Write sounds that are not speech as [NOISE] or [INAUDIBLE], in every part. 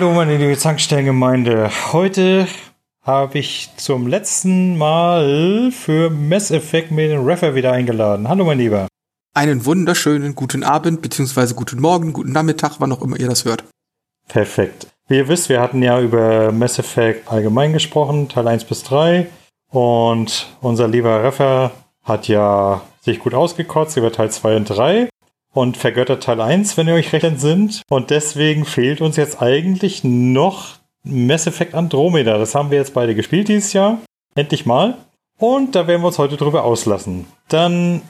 Hallo, meine liebe Zankstellengemeinde. Heute habe ich zum letzten Mal für Mass Effect mir den Reffer wieder eingeladen. Hallo, mein Lieber. Einen wunderschönen guten Abend, beziehungsweise guten Morgen, guten Nachmittag, wann auch immer ihr das hört. Perfekt. Wie ihr wisst, wir hatten ja über Mass Effect allgemein gesprochen, Teil 1 bis 3. Und unser lieber Reffer hat ja sich gut ausgekotzt über Teil 2 und 3 und vergöttert Teil 1, wenn ihr euch recht entsinnt. Und deswegen fehlt uns jetzt eigentlich noch Mass Effect Andromeda. Das haben wir jetzt beide gespielt dieses Jahr. Endlich mal. Und da werden wir uns heute drüber auslassen. Dann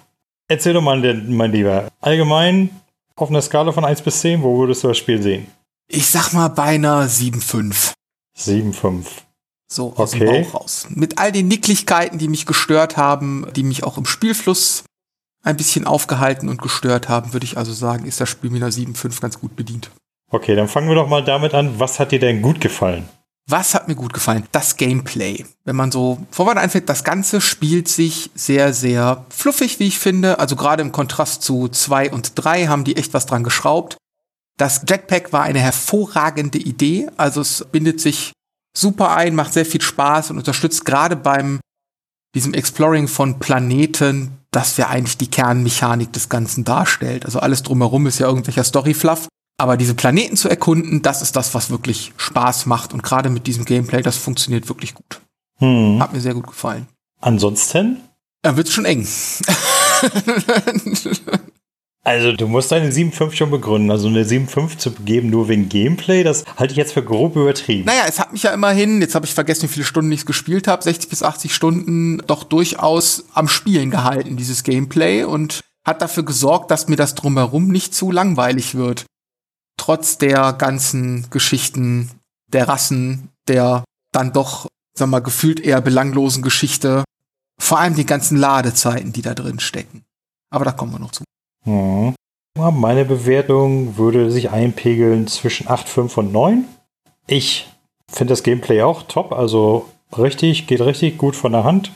erzähl doch mal, mein Lieber. Allgemein auf einer Skala von 1 bis 10, wo würdest du das Spiel sehen? Ich sag mal beinahe 7,5. 7,5. So aus okay. dem Bauch raus. Mit all den Nicklichkeiten, die mich gestört haben, die mich auch im Spielfluss ein bisschen aufgehalten und gestört haben, würde ich also sagen, ist das Spiel mit einer 7.5 ganz gut bedient. Okay, dann fangen wir doch mal damit an. Was hat dir denn gut gefallen? Was hat mir gut gefallen? Das Gameplay. Wenn man so vorwärts einfällt, das Ganze spielt sich sehr, sehr fluffig, wie ich finde. Also gerade im Kontrast zu 2 und 3 haben die echt was dran geschraubt. Das Jetpack war eine hervorragende Idee. Also es bindet sich super ein, macht sehr viel Spaß und unterstützt gerade beim diesem Exploring von Planeten, das ja eigentlich die Kernmechanik des Ganzen darstellt. Also alles drumherum ist ja irgendwelcher Storyfluff. Aber diese Planeten zu erkunden, das ist das, was wirklich Spaß macht. Und gerade mit diesem Gameplay, das funktioniert wirklich gut. Hm. Hat mir sehr gut gefallen. Ansonsten? Dann wird's schon eng. [LAUGHS] Also du musst deine 7.5 schon begründen. Also eine 7.5 zu geben nur wegen Gameplay, das halte ich jetzt für grob übertrieben. Naja, es hat mich ja immerhin, jetzt habe ich vergessen, wie viele Stunden ich gespielt habe, 60 bis 80 Stunden doch durchaus am Spielen gehalten, dieses Gameplay, und hat dafür gesorgt, dass mir das drumherum nicht zu langweilig wird. Trotz der ganzen Geschichten der Rassen, der dann doch, sag mal, gefühlt eher belanglosen Geschichte, vor allem die ganzen Ladezeiten, die da drin stecken. Aber da kommen wir noch zu. Hm. Meine Bewertung würde sich einpegeln zwischen 8, 5 und 9. Ich finde das Gameplay auch top, also richtig, geht richtig gut von der Hand.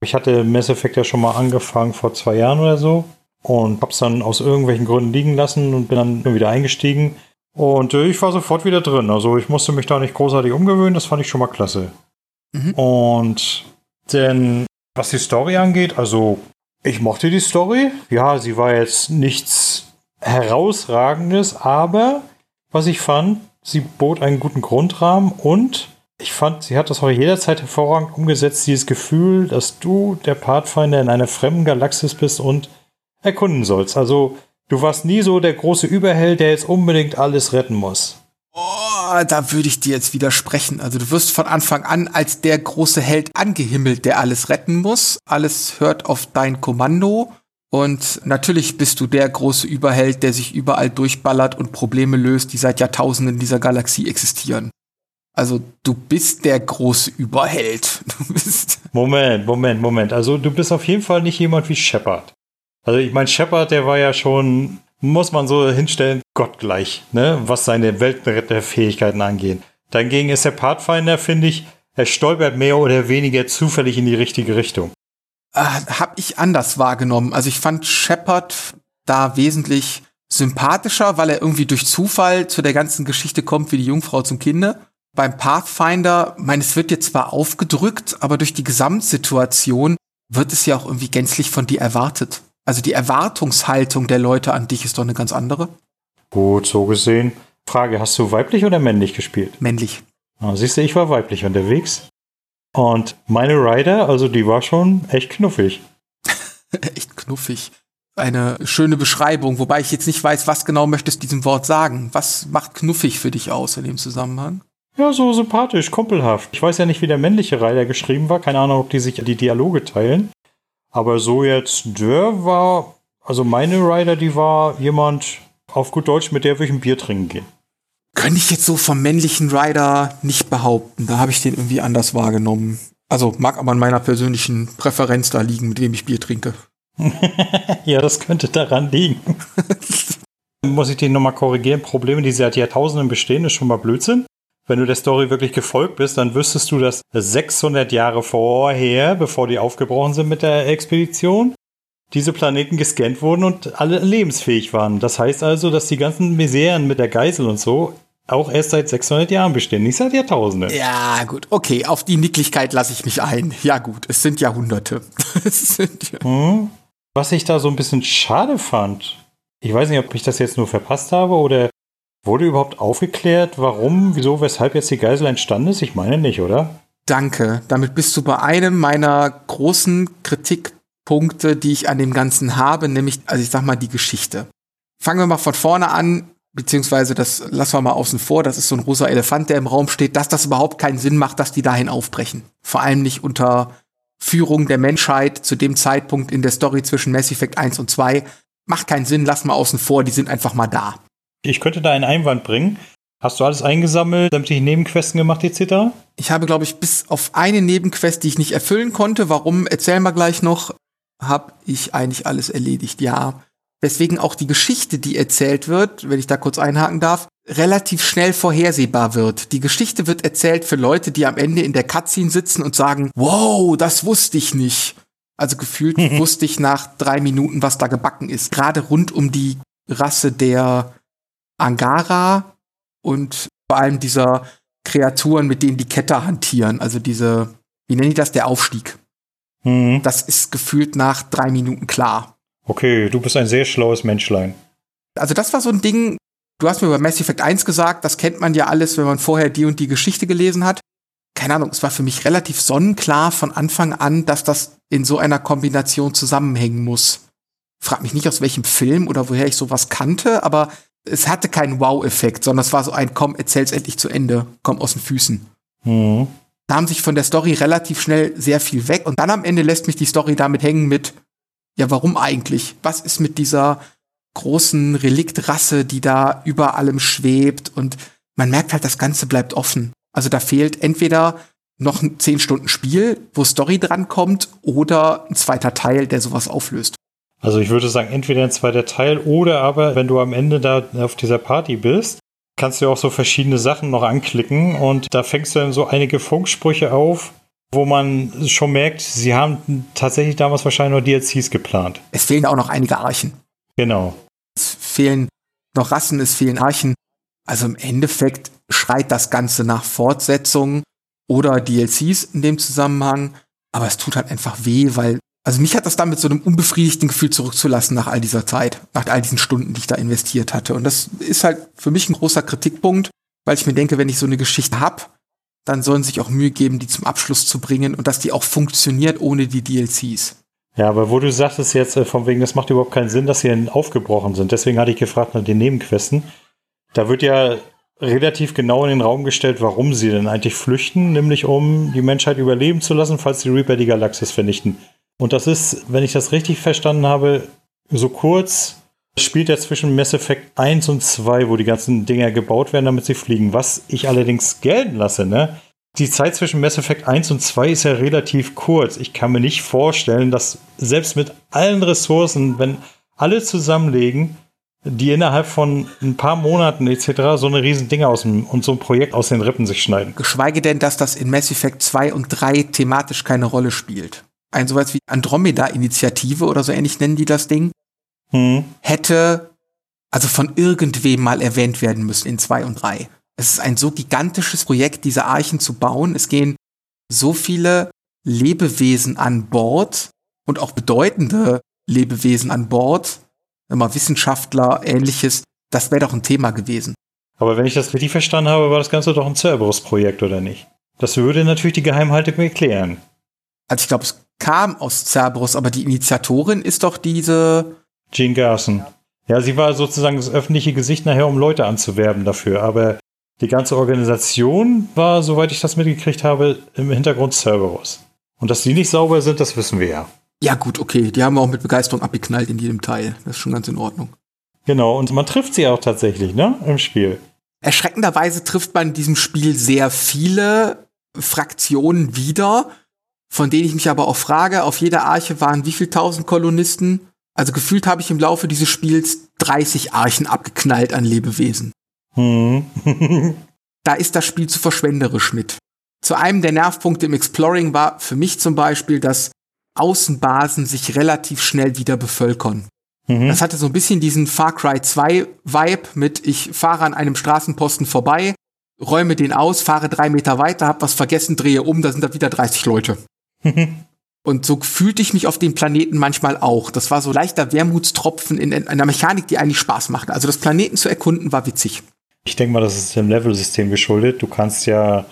Ich hatte Mass Effect ja schon mal angefangen vor zwei Jahren oder so und hab's dann aus irgendwelchen Gründen liegen lassen und bin dann wieder eingestiegen. Und äh, ich war sofort wieder drin. Also ich musste mich da nicht großartig umgewöhnen, das fand ich schon mal klasse. Mhm. Und denn was die Story angeht, also ich mochte die Story. Ja, sie war jetzt nichts herausragendes, aber was ich fand, sie bot einen guten Grundrahmen und ich fand, sie hat das auch jederzeit hervorragend umgesetzt, dieses Gefühl, dass du der Pathfinder in einer fremden Galaxis bist und erkunden sollst. Also, du warst nie so der große Überheld, der jetzt unbedingt alles retten muss. Oh, da würde ich dir jetzt widersprechen. Also du wirst von Anfang an als der große Held angehimmelt, der alles retten muss. Alles hört auf dein Kommando. Und natürlich bist du der große Überheld, der sich überall durchballert und Probleme löst, die seit Jahrtausenden in dieser Galaxie existieren. Also du bist der große Überheld. [LAUGHS] Du bist Moment, Moment, Moment. Also du bist auf jeden Fall nicht jemand wie Shepard. Also ich meine, Shepard, der war ja schon muss man so hinstellen, gottgleich, ne, was seine Weltenretterfähigkeiten angeht. Dagegen ist der Pathfinder, finde ich, er stolpert mehr oder weniger zufällig in die richtige Richtung. Äh, hab ich anders wahrgenommen. Also ich fand Shepard da wesentlich sympathischer, weil er irgendwie durch Zufall zu der ganzen Geschichte kommt wie die Jungfrau zum Kinde. Beim Pathfinder, mein, es wird jetzt zwar aufgedrückt, aber durch die Gesamtsituation wird es ja auch irgendwie gänzlich von dir erwartet. Also die Erwartungshaltung der Leute an dich ist doch eine ganz andere. Gut, so gesehen. Frage, hast du weiblich oder männlich gespielt? Männlich. Ah, siehst du, ich war weiblich unterwegs. Und meine Rider, also die war schon echt knuffig. [LAUGHS] echt knuffig. Eine schöne Beschreibung, wobei ich jetzt nicht weiß, was genau möchtest du diesem Wort sagen. Was macht knuffig für dich aus in dem Zusammenhang? Ja, so sympathisch, kumpelhaft. Ich weiß ja nicht, wie der männliche Rider geschrieben war. Keine Ahnung, ob die sich die Dialoge teilen. Aber so jetzt, der war, also meine Rider, die war jemand, auf gut Deutsch, mit der würde ich ein Bier trinken gehen. Könnte ich jetzt so vom männlichen Rider nicht behaupten. Da habe ich den irgendwie anders wahrgenommen. Also mag aber an meiner persönlichen Präferenz da liegen, mit wem ich Bier trinke. [LAUGHS] ja, das könnte daran liegen. [LAUGHS] Muss ich den nochmal korrigieren? Probleme, die seit Jahrtausenden bestehen, ist schon mal Blödsinn wenn du der Story wirklich gefolgt bist, dann wüsstest du, dass 600 Jahre vorher, bevor die aufgebrochen sind mit der Expedition, diese Planeten gescannt wurden und alle lebensfähig waren. Das heißt also, dass die ganzen Miseren mit der Geisel und so auch erst seit 600 Jahren bestehen, nicht seit Jahrtausenden. Ja, gut. Okay, auf die Nicklichkeit lasse ich mich ein. Ja, gut. Es sind Jahrhunderte. [LAUGHS] es sind ja hm. Was ich da so ein bisschen schade fand, ich weiß nicht, ob ich das jetzt nur verpasst habe oder wurde überhaupt aufgeklärt, warum, wieso, weshalb jetzt die Geisel entstanden ist? Ich meine nicht, oder? Danke. Damit bist du bei einem meiner großen Kritikpunkte, die ich an dem Ganzen habe, nämlich, also ich sag mal, die Geschichte. Fangen wir mal von vorne an, beziehungsweise das lassen wir mal außen vor, das ist so ein rosa Elefant, der im Raum steht, dass das überhaupt keinen Sinn macht, dass die dahin aufbrechen. Vor allem nicht unter Führung der Menschheit zu dem Zeitpunkt in der Story zwischen Mass Effect 1 und 2. Macht keinen Sinn, lass mal außen vor, die sind einfach mal da. Ich könnte da einen Einwand bringen. Hast du alles eingesammelt, sämtliche Nebenquesten gemacht etc.? Ich habe, glaube ich, bis auf eine Nebenquest, die ich nicht erfüllen konnte, warum, erzählen wir gleich noch, habe ich eigentlich alles erledigt, ja. Weswegen auch die Geschichte, die erzählt wird, wenn ich da kurz einhaken darf, relativ schnell vorhersehbar wird. Die Geschichte wird erzählt für Leute, die am Ende in der Cutscene sitzen und sagen, wow, das wusste ich nicht. Also gefühlt [LAUGHS] wusste ich nach drei Minuten, was da gebacken ist. Gerade rund um die Rasse der Angara und vor allem dieser Kreaturen, mit denen die Kette hantieren. Also diese, wie nennen die das, der Aufstieg. Mhm. Das ist gefühlt nach drei Minuten klar. Okay, du bist ein sehr schlaues Menschlein. Also das war so ein Ding, du hast mir über Mass Effect 1 gesagt, das kennt man ja alles, wenn man vorher die und die Geschichte gelesen hat. Keine Ahnung, es war für mich relativ sonnenklar von Anfang an, dass das in so einer Kombination zusammenhängen muss. Frag mich nicht aus welchem Film oder woher ich sowas kannte, aber es hatte keinen Wow-Effekt, sondern es war so ein, komm, erzähl's endlich zu Ende, komm aus den Füßen. Mhm. Da haben sich von der Story relativ schnell sehr viel weg und dann am Ende lässt mich die Story damit hängen mit, ja, warum eigentlich? Was ist mit dieser großen Reliktrasse, die da über allem schwebt und man merkt halt, das Ganze bleibt offen. Also da fehlt entweder noch ein 10 Stunden Spiel, wo Story drankommt, oder ein zweiter Teil, der sowas auflöst. Also ich würde sagen, entweder ein zweiter Teil oder aber, wenn du am Ende da auf dieser Party bist, kannst du auch so verschiedene Sachen noch anklicken und da fängst du dann so einige Funksprüche auf, wo man schon merkt, sie haben tatsächlich damals wahrscheinlich noch DLCs geplant. Es fehlen auch noch einige Archen. Genau. Es fehlen noch Rassen, es fehlen Archen. Also im Endeffekt schreit das Ganze nach Fortsetzung oder DLCs in dem Zusammenhang. Aber es tut halt einfach weh, weil also mich hat das dann mit so einem unbefriedigten Gefühl zurückzulassen nach all dieser Zeit, nach all diesen Stunden, die ich da investiert hatte. Und das ist halt für mich ein großer Kritikpunkt, weil ich mir denke, wenn ich so eine Geschichte hab, dann sollen sich auch Mühe geben, die zum Abschluss zu bringen und dass die auch funktioniert ohne die DLCs. Ja, aber wo du sagtest jetzt äh, von wegen, das macht überhaupt keinen Sinn, dass sie aufgebrochen sind. Deswegen hatte ich gefragt nach den Nebenquesten. Da wird ja relativ genau in den Raum gestellt, warum sie denn eigentlich flüchten, nämlich um die Menschheit überleben zu lassen, falls die Reaper die Galaxis vernichten. Und das ist, wenn ich das richtig verstanden habe, so kurz spielt er zwischen Mass Effect 1 und 2, wo die ganzen Dinger gebaut werden, damit sie fliegen. Was ich allerdings gelten lasse, ne? Die Zeit zwischen Mass Effect 1 und 2 ist ja relativ kurz. Ich kann mir nicht vorstellen, dass selbst mit allen Ressourcen, wenn alle zusammenlegen, die innerhalb von ein paar Monaten etc. so eine riesen Dinge aus dem und so ein Projekt aus den Rippen sich schneiden. Geschweige denn, dass das in Mass Effect 2 und 3 thematisch keine Rolle spielt ein sowas wie Andromeda-Initiative oder so ähnlich nennen die das Ding, hm. hätte also von irgendwem mal erwähnt werden müssen in zwei und drei. Es ist ein so gigantisches Projekt, diese Archen zu bauen. Es gehen so viele Lebewesen an Bord und auch bedeutende Lebewesen an Bord, immer Wissenschaftler, ähnliches. Das wäre doch ein Thema gewesen. Aber wenn ich das richtig verstanden habe, war das Ganze doch ein Cerberus-Projekt, oder nicht? Das würde natürlich die Geheimhaltung erklären. Also ich glaube, es kam aus Cerberus, aber die Initiatorin ist doch diese. Jean Garson. Ja, sie war sozusagen das öffentliche Gesicht nachher, um Leute anzuwerben dafür. Aber die ganze Organisation war, soweit ich das mitgekriegt habe, im Hintergrund Cerberus. Und dass die nicht sauber sind, das wissen wir ja. Ja, gut, okay. Die haben wir auch mit Begeisterung abgeknallt in jedem Teil. Das ist schon ganz in Ordnung. Genau, und man trifft sie auch tatsächlich, ne? Im Spiel. Erschreckenderweise trifft man in diesem Spiel sehr viele Fraktionen wieder von denen ich mich aber auch frage, auf jeder Arche waren wie viel tausend Kolonisten? Also gefühlt habe ich im Laufe dieses Spiels 30 Archen abgeknallt an Lebewesen. Hm. da ist das Spiel zu verschwenderisch mit. Zu einem der Nervpunkte im Exploring war für mich zum Beispiel, dass Außenbasen sich relativ schnell wieder bevölkern. Mhm. Das hatte so ein bisschen diesen Far Cry 2 Vibe mit, ich fahre an einem Straßenposten vorbei, räume den aus, fahre drei Meter weiter, hab was vergessen, drehe um, da sind da wieder 30 Leute. [LAUGHS] Und so fühlte ich mich auf dem Planeten manchmal auch. Das war so leichter Wermutstropfen in einer Mechanik, die eigentlich Spaß machte. Also das Planeten zu erkunden war witzig. Ich denke mal, das ist dem Level-System geschuldet. Du kannst ja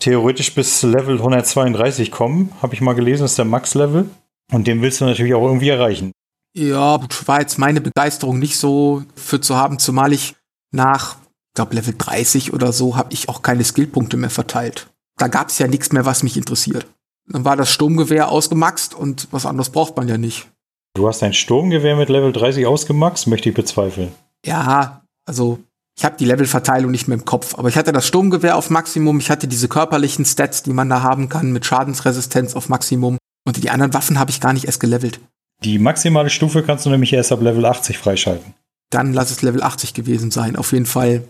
theoretisch bis Level 132 kommen, habe ich mal gelesen, ist der Max-Level. Und den willst du natürlich auch irgendwie erreichen. Ja, war jetzt meine Begeisterung nicht so für zu haben, zumal ich nach, ich glaube, Level 30 oder so, habe ich auch keine Skillpunkte mehr verteilt. Da gab es ja nichts mehr, was mich interessiert. Dann war das Sturmgewehr ausgemaxt und was anderes braucht man ja nicht. Du hast dein Sturmgewehr mit Level 30 ausgemaxt, möchte ich bezweifeln. Ja, also ich habe die Levelverteilung nicht mehr im Kopf, aber ich hatte das Sturmgewehr auf Maximum, ich hatte diese körperlichen Stats, die man da haben kann, mit Schadensresistenz auf Maximum und die anderen Waffen habe ich gar nicht erst gelevelt. Die maximale Stufe kannst du nämlich erst ab Level 80 freischalten. Dann lass es Level 80 gewesen sein. Auf jeden Fall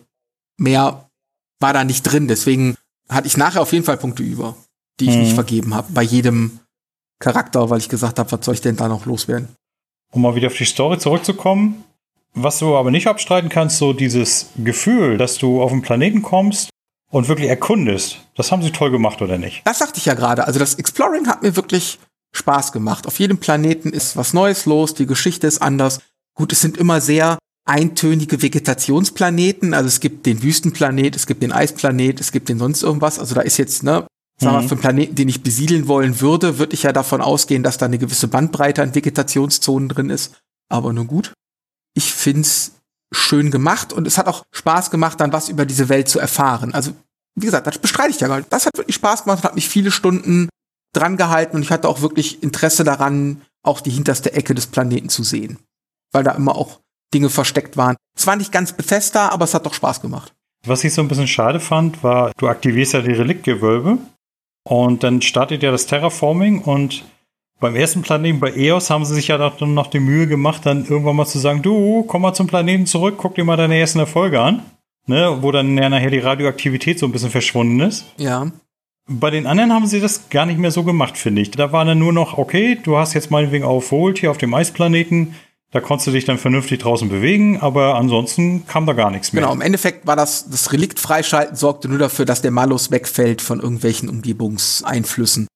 mehr war da nicht drin. Deswegen hatte ich nachher auf jeden Fall Punkte über, die ich hm. nicht vergeben habe. Bei jedem Charakter, weil ich gesagt habe, was soll ich denn da noch loswerden? Um mal wieder auf die Story zurückzukommen. Was du aber nicht abstreiten kannst, so dieses Gefühl, dass du auf den Planeten kommst und wirklich erkundest. Das haben sie toll gemacht, oder nicht? Das sagte ich ja gerade. Also das Exploring hat mir wirklich Spaß gemacht. Auf jedem Planeten ist was Neues los, die Geschichte ist anders. Gut, es sind immer sehr eintönige Vegetationsplaneten. Also es gibt den Wüstenplanet, es gibt den Eisplanet, es gibt den sonst irgendwas. Also da ist jetzt, ne, sagen wir, mhm. für einen Planeten, den ich besiedeln wollen würde, würde ich ja davon ausgehen, dass da eine gewisse Bandbreite an Vegetationszonen drin ist. Aber nur gut. Ich find's schön gemacht und es hat auch Spaß gemacht, dann was über diese Welt zu erfahren. Also, wie gesagt, das bestreite ich ja gar nicht. Das hat wirklich Spaß gemacht und hat mich viele Stunden dran gehalten und ich hatte auch wirklich Interesse daran, auch die hinterste Ecke des Planeten zu sehen. Weil da immer auch Dinge versteckt waren. Es war nicht ganz Bethesda, aber es hat doch Spaß gemacht. Was ich so ein bisschen schade fand, war, du aktivierst ja die Reliktgewölbe und dann startet ja das Terraforming und beim ersten Planeten bei EOS haben sie sich ja dann noch die Mühe gemacht, dann irgendwann mal zu sagen, du, komm mal zum Planeten zurück, guck dir mal deine ersten Erfolge an. Ne, wo dann ja nachher die Radioaktivität so ein bisschen verschwunden ist. Ja. Bei den anderen haben sie das gar nicht mehr so gemacht, finde ich. Da war dann nur noch, okay, du hast jetzt meinetwegen auf Volt hier auf dem Eisplaneten, da konntest du dich dann vernünftig draußen bewegen, aber ansonsten kam da gar nichts mehr. Genau, im Endeffekt war das, das Relikt freischalten sorgte nur dafür, dass der Malus wegfällt von irgendwelchen Umgebungseinflüssen.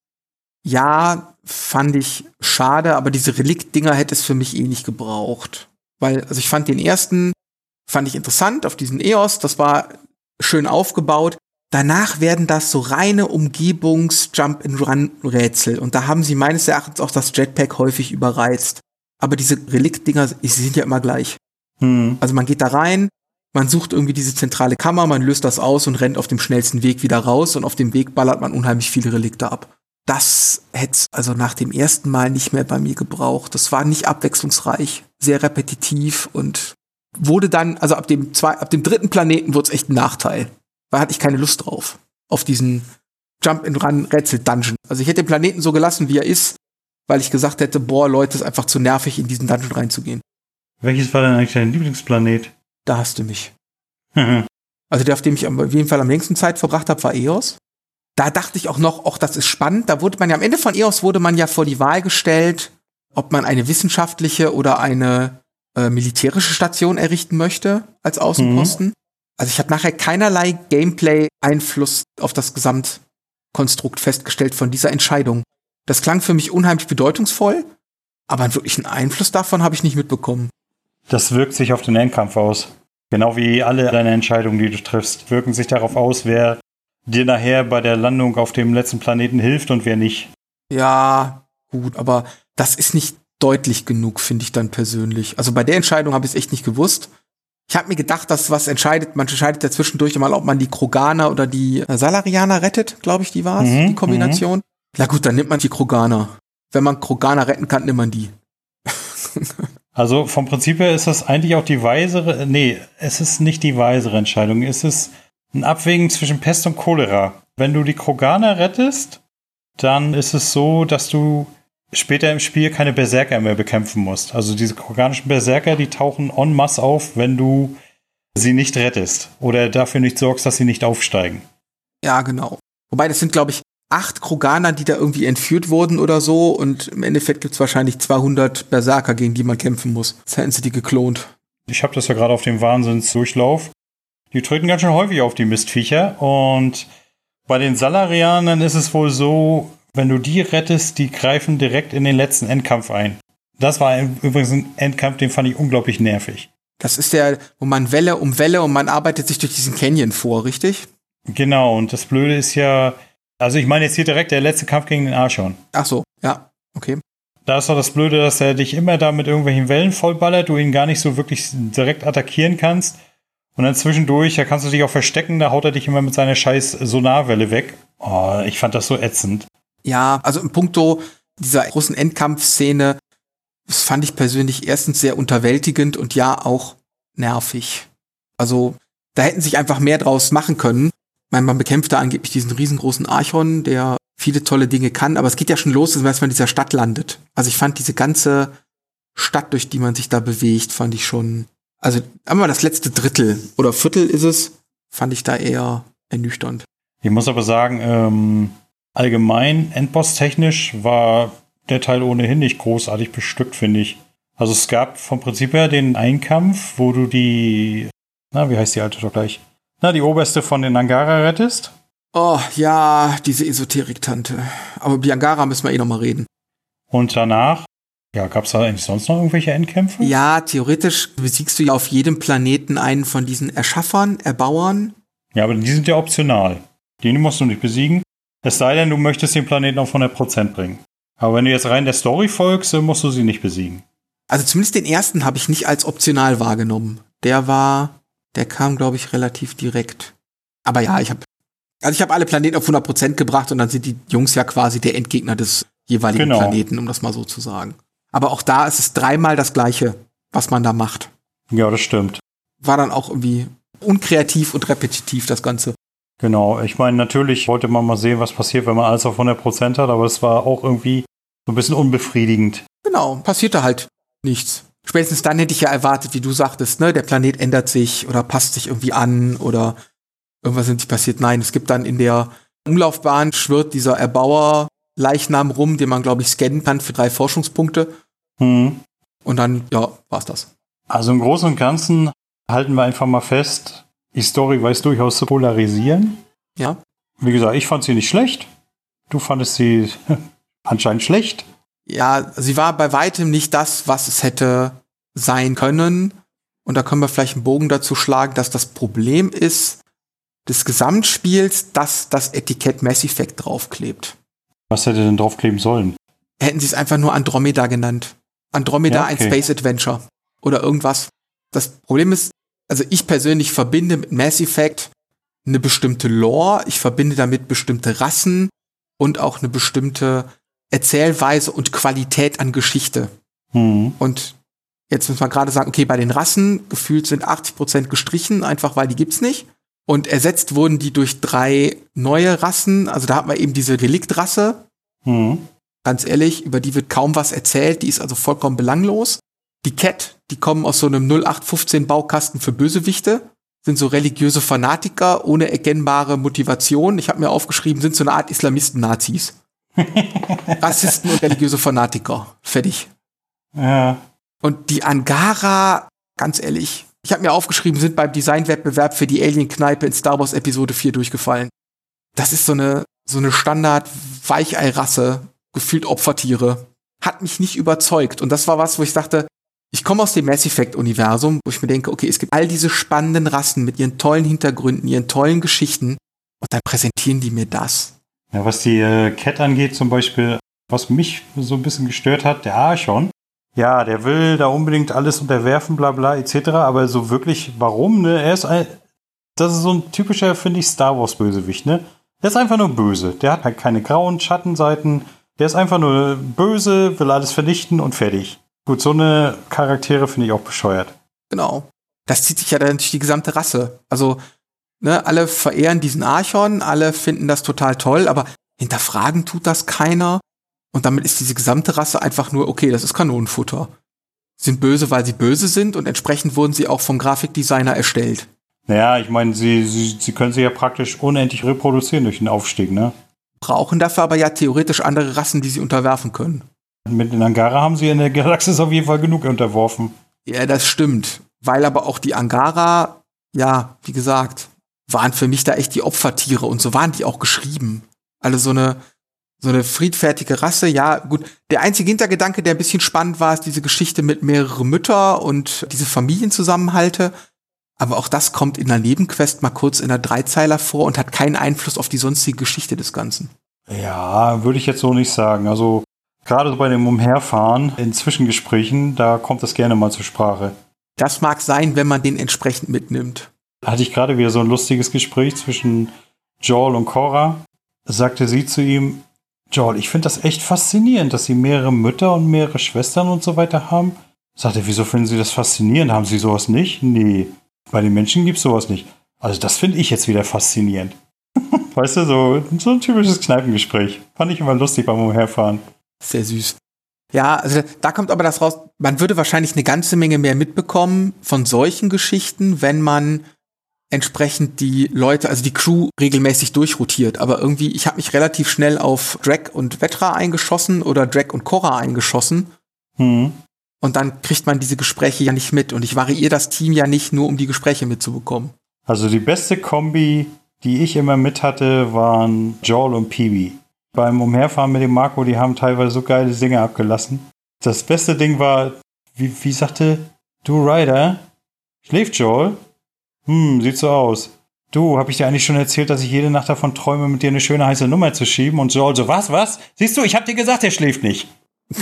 Ja, fand ich schade, aber diese Relikt-Dinger hätte es für mich eh nicht gebraucht. Weil, also ich fand den ersten, fand ich interessant auf diesen EOS, das war schön aufgebaut. Danach werden das so reine Umgebungs-Jump-and-Run-Rätsel. Und da haben sie meines Erachtens auch das Jetpack häufig überreizt. Aber diese Relikt-Dinger, sie sind ja immer gleich. Hm. Also man geht da rein, man sucht irgendwie diese zentrale Kammer, man löst das aus und rennt auf dem schnellsten Weg wieder raus und auf dem Weg ballert man unheimlich viele Relikte ab. Das hätte also nach dem ersten Mal nicht mehr bei mir gebraucht. Das war nicht abwechslungsreich, sehr repetitiv und wurde dann, also ab dem zwei, ab dem dritten Planeten wurde es echt ein Nachteil weil hatte ich keine Lust drauf. Auf diesen Jump-and-Run-Rätsel-Dungeon. Also ich hätte den Planeten so gelassen, wie er ist, weil ich gesagt hätte, boah, Leute, ist einfach zu nervig, in diesen Dungeon reinzugehen. Welches war denn eigentlich dein Lieblingsplanet? Da hast du mich. also der, auf dem ich auf jeden Fall am längsten Zeit verbracht habe, war EOS. Da dachte ich auch noch, auch das ist spannend. Da wurde man ja am Ende von EOS wurde man ja vor die Wahl gestellt, ob man eine wissenschaftliche oder eine äh, militärische Station errichten möchte als Außenposten. Mhm. Also ich habe nachher keinerlei Gameplay-Einfluss auf das Gesamtkonstrukt festgestellt von dieser Entscheidung. Das klang für mich unheimlich bedeutungsvoll, aber einen wirklichen Einfluss davon habe ich nicht mitbekommen. Das wirkt sich auf den Endkampf aus. Genau wie alle deine Entscheidungen, die du triffst, wirken sich darauf aus, wer dir nachher bei der Landung auf dem letzten Planeten hilft und wer nicht. Ja, gut, aber das ist nicht deutlich genug, finde ich dann persönlich. Also bei der Entscheidung habe ich es echt nicht gewusst. Ich habe mir gedacht, dass was entscheidet, man entscheidet ja zwischendurch mal, ob man die Kroganer oder die äh, Salarianer rettet, glaube ich, die war es, mhm, die Kombination. Na gut, dann nimmt man die Kroganer. Wenn man Kroganer retten kann, nimmt man die. [LAUGHS] also vom Prinzip her ist das eigentlich auch die weisere, nee, es ist nicht die weisere Entscheidung, es ist ein Abwägen zwischen Pest und Cholera. Wenn du die Kroganer rettest, dann ist es so, dass du später im Spiel keine Berserker mehr bekämpfen musst. Also diese organischen Berserker, die tauchen en masse auf, wenn du sie nicht rettest oder dafür nicht sorgst, dass sie nicht aufsteigen. Ja, genau. Wobei das sind, glaube ich, acht Kroganer, die da irgendwie entführt wurden oder so. Und im Endeffekt gibt's wahrscheinlich 200 Berserker, gegen die man kämpfen muss. Jetzt hätten sie die geklont. Ich habe das ja gerade auf dem Wahnsinnsdurchlauf. Die treten ganz schön häufig auf die Mistviecher. Und bei den Salarianern ist es wohl so, wenn du die rettest, die greifen direkt in den letzten Endkampf ein. Das war übrigens ein Endkampf, den fand ich unglaublich nervig. Das ist der, wo man Welle um Welle und man arbeitet sich durch diesen Canyon vor, richtig? Genau, und das Blöde ist ja, also ich meine jetzt hier direkt der letzte Kampf gegen den Archon. Ach so, ja, okay. Da ist doch das Blöde, dass er dich immer da mit irgendwelchen Wellen vollballert, du ihn gar nicht so wirklich direkt attackieren kannst. Und dann zwischendurch, da kannst du dich auch verstecken, da haut er dich immer mit seiner scheiß Sonarwelle weg. Oh, ich fand das so ätzend. Ja, also im Punkto dieser großen Endkampfszene, das fand ich persönlich erstens sehr unterwältigend und ja auch nervig. Also da hätten sich einfach mehr draus machen können. Meine, man bekämpft da angeblich diesen riesengroßen Archon, der viele tolle Dinge kann, aber es geht ja schon los, wenn man in dieser Stadt landet. Also ich fand diese ganze Stadt, durch die man sich da bewegt, fand ich schon also einmal das letzte Drittel oder Viertel ist es, fand ich da eher ernüchternd. Ich muss aber sagen, ähm, allgemein endboss-technisch war der Teil ohnehin nicht großartig bestückt, finde ich. Also es gab vom Prinzip her den Einkampf, wo du die, na, wie heißt die alte doch gleich? Na, die oberste von den Angara rettest. Oh, ja, diese Esoterik-Tante. Aber über die Angara müssen wir eh noch mal reden. Und danach ja, gab es da eigentlich sonst noch irgendwelche Endkämpfe? Ja, theoretisch besiegst du ja auf jedem Planeten einen von diesen Erschaffern, Erbauern. Ja, aber die sind ja optional. Den musst du nicht besiegen. Es sei denn, du möchtest den Planeten auf 100% bringen. Aber wenn du jetzt rein der Story folgst, dann musst du sie nicht besiegen. Also zumindest den ersten habe ich nicht als optional wahrgenommen. Der war, der kam, glaube ich, relativ direkt. Aber ja, ich habe also ich habe alle Planeten auf 100% gebracht und dann sind die Jungs ja quasi der Endgegner des jeweiligen genau. Planeten, um das mal so zu sagen. Aber auch da ist es dreimal das Gleiche, was man da macht. Ja, das stimmt. War dann auch irgendwie unkreativ und repetitiv, das Ganze. Genau, ich meine, natürlich wollte man mal sehen, was passiert, wenn man alles auf 100% hat, aber es war auch irgendwie so ein bisschen unbefriedigend. Genau, passierte halt nichts. Spätestens dann hätte ich ja erwartet, wie du sagtest, ne, der Planet ändert sich oder passt sich irgendwie an oder irgendwas ist nicht passiert. Nein, es gibt dann in der Umlaufbahn schwirrt dieser Erbauer Leichnam rum, den man, glaube ich, scannen kann für drei Forschungspunkte. Mhm. Und dann, ja, war's das. Also im Großen und Ganzen halten wir einfach mal fest, die Story weiß durchaus zu polarisieren. Ja. Wie gesagt, ich fand sie nicht schlecht. Du fandest sie [LAUGHS] anscheinend schlecht. Ja, sie war bei weitem nicht das, was es hätte sein können. Und da können wir vielleicht einen Bogen dazu schlagen, dass das Problem ist des Gesamtspiels, dass das Etikett Mass Effect draufklebt. Was hätte denn draufkleben sollen? Hätten sie es einfach nur Andromeda genannt. Andromeda ja, okay. ein Space Adventure oder irgendwas. Das Problem ist, also ich persönlich verbinde mit Mass Effect eine bestimmte Lore, ich verbinde damit bestimmte Rassen und auch eine bestimmte Erzählweise und Qualität an Geschichte. Mhm. Und jetzt muss man gerade sagen, okay, bei den Rassen gefühlt sind 80 Prozent gestrichen, einfach weil die gibt's nicht. Und ersetzt wurden die durch drei neue Rassen. Also da hat man eben diese Reliktrasse. Mhm ganz ehrlich, über die wird kaum was erzählt, die ist also vollkommen belanglos. Die Cat, die kommen aus so einem 0815 Baukasten für Bösewichte, sind so religiöse Fanatiker ohne erkennbare Motivation. Ich habe mir aufgeschrieben, sind so eine Art Islamisten-Nazis. Rassisten und religiöse Fanatiker. Fertig. Ja. Und die Angara, ganz ehrlich, ich habe mir aufgeschrieben, sind beim Designwettbewerb für die Alien-Kneipe in Star Wars Episode 4 durchgefallen. Das ist so eine, so eine Standard-Weichei-Rasse, gefühlt Opfertiere. Hat mich nicht überzeugt. Und das war was, wo ich dachte, ich komme aus dem Mass Effect-Universum, wo ich mir denke, okay, es gibt all diese spannenden Rassen mit ihren tollen Hintergründen, ihren tollen Geschichten. Und dann präsentieren die mir das. Ja, was die äh, Cat angeht, zum Beispiel, was mich so ein bisschen gestört hat, der Archon. Ja, der will da unbedingt alles unterwerfen, bla bla, etc. Aber so wirklich, warum, ne? Er ist ein, das ist so ein typischer, finde ich, Star Wars-Bösewicht, ne? Der ist einfach nur böse. Der hat halt keine grauen Schattenseiten. Der ist einfach nur böse, will alles vernichten und fertig. Gut, so eine Charaktere finde ich auch bescheuert. Genau. Das zieht sich ja dann durch die gesamte Rasse. Also, ne, alle verehren diesen Archon, alle finden das total toll, aber hinterfragen tut das keiner. Und damit ist diese gesamte Rasse einfach nur, okay, das ist Kanonenfutter. Sind böse, weil sie böse sind und entsprechend wurden sie auch vom Grafikdesigner erstellt. Naja, ich meine, sie, sie, sie können sich ja praktisch unendlich reproduzieren durch den Aufstieg, ne? brauchen dafür aber ja theoretisch andere Rassen, die sie unterwerfen können. Mit den Angara haben sie in der Galaxis auf jeden Fall genug unterworfen. Ja, das stimmt. Weil aber auch die Angara, ja, wie gesagt, waren für mich da echt die Opfertiere und so waren die auch geschrieben. Also so eine, so eine friedfertige Rasse, ja, gut. Der einzige Hintergedanke, der ein bisschen spannend war, ist diese Geschichte mit mehreren Mütter und diese Familienzusammenhalte. Aber auch das kommt in der Nebenquest mal kurz in der Dreizeiler vor und hat keinen Einfluss auf die sonstige Geschichte des Ganzen. Ja, würde ich jetzt so nicht sagen. Also gerade so bei dem Umherfahren in Zwischengesprächen, da kommt das gerne mal zur Sprache. Das mag sein, wenn man den entsprechend mitnimmt. Hatte ich gerade wieder so ein lustiges Gespräch zwischen Joel und Cora. Sagte sie zu ihm, Joel, ich finde das echt faszinierend, dass sie mehrere Mütter und mehrere Schwestern und so weiter haben. Sagte, wieso finden Sie das faszinierend? Haben Sie sowas nicht? Nee. Bei den Menschen gibt es sowas nicht. Also das finde ich jetzt wieder faszinierend. [LAUGHS] weißt du, so, so ein typisches Kneipengespräch. Fand ich immer lustig beim Umherfahren. Sehr süß. Ja, also da kommt aber das raus, man würde wahrscheinlich eine ganze Menge mehr mitbekommen von solchen Geschichten, wenn man entsprechend die Leute, also die Crew regelmäßig durchrotiert. Aber irgendwie, ich habe mich relativ schnell auf Drag und Vetra eingeschossen oder Drag und Cora eingeschossen. Mhm. Und dann kriegt man diese Gespräche ja nicht mit. Und ich variiere das Team ja nicht nur, um die Gespräche mitzubekommen. Also die beste Kombi, die ich immer mit hatte, waren Joel und Peewee. Beim Umherfahren mit dem Marco, die haben teilweise so geile Dinge abgelassen. Das beste Ding war, wie, wie sagte du Ryder? Schläft Joel? Hm, sieht so aus. Du, hab ich dir eigentlich schon erzählt, dass ich jede Nacht davon träume, mit dir eine schöne heiße Nummer zu schieben? Und so, was, was? Siehst du, ich hab dir gesagt, er schläft nicht. [LAUGHS]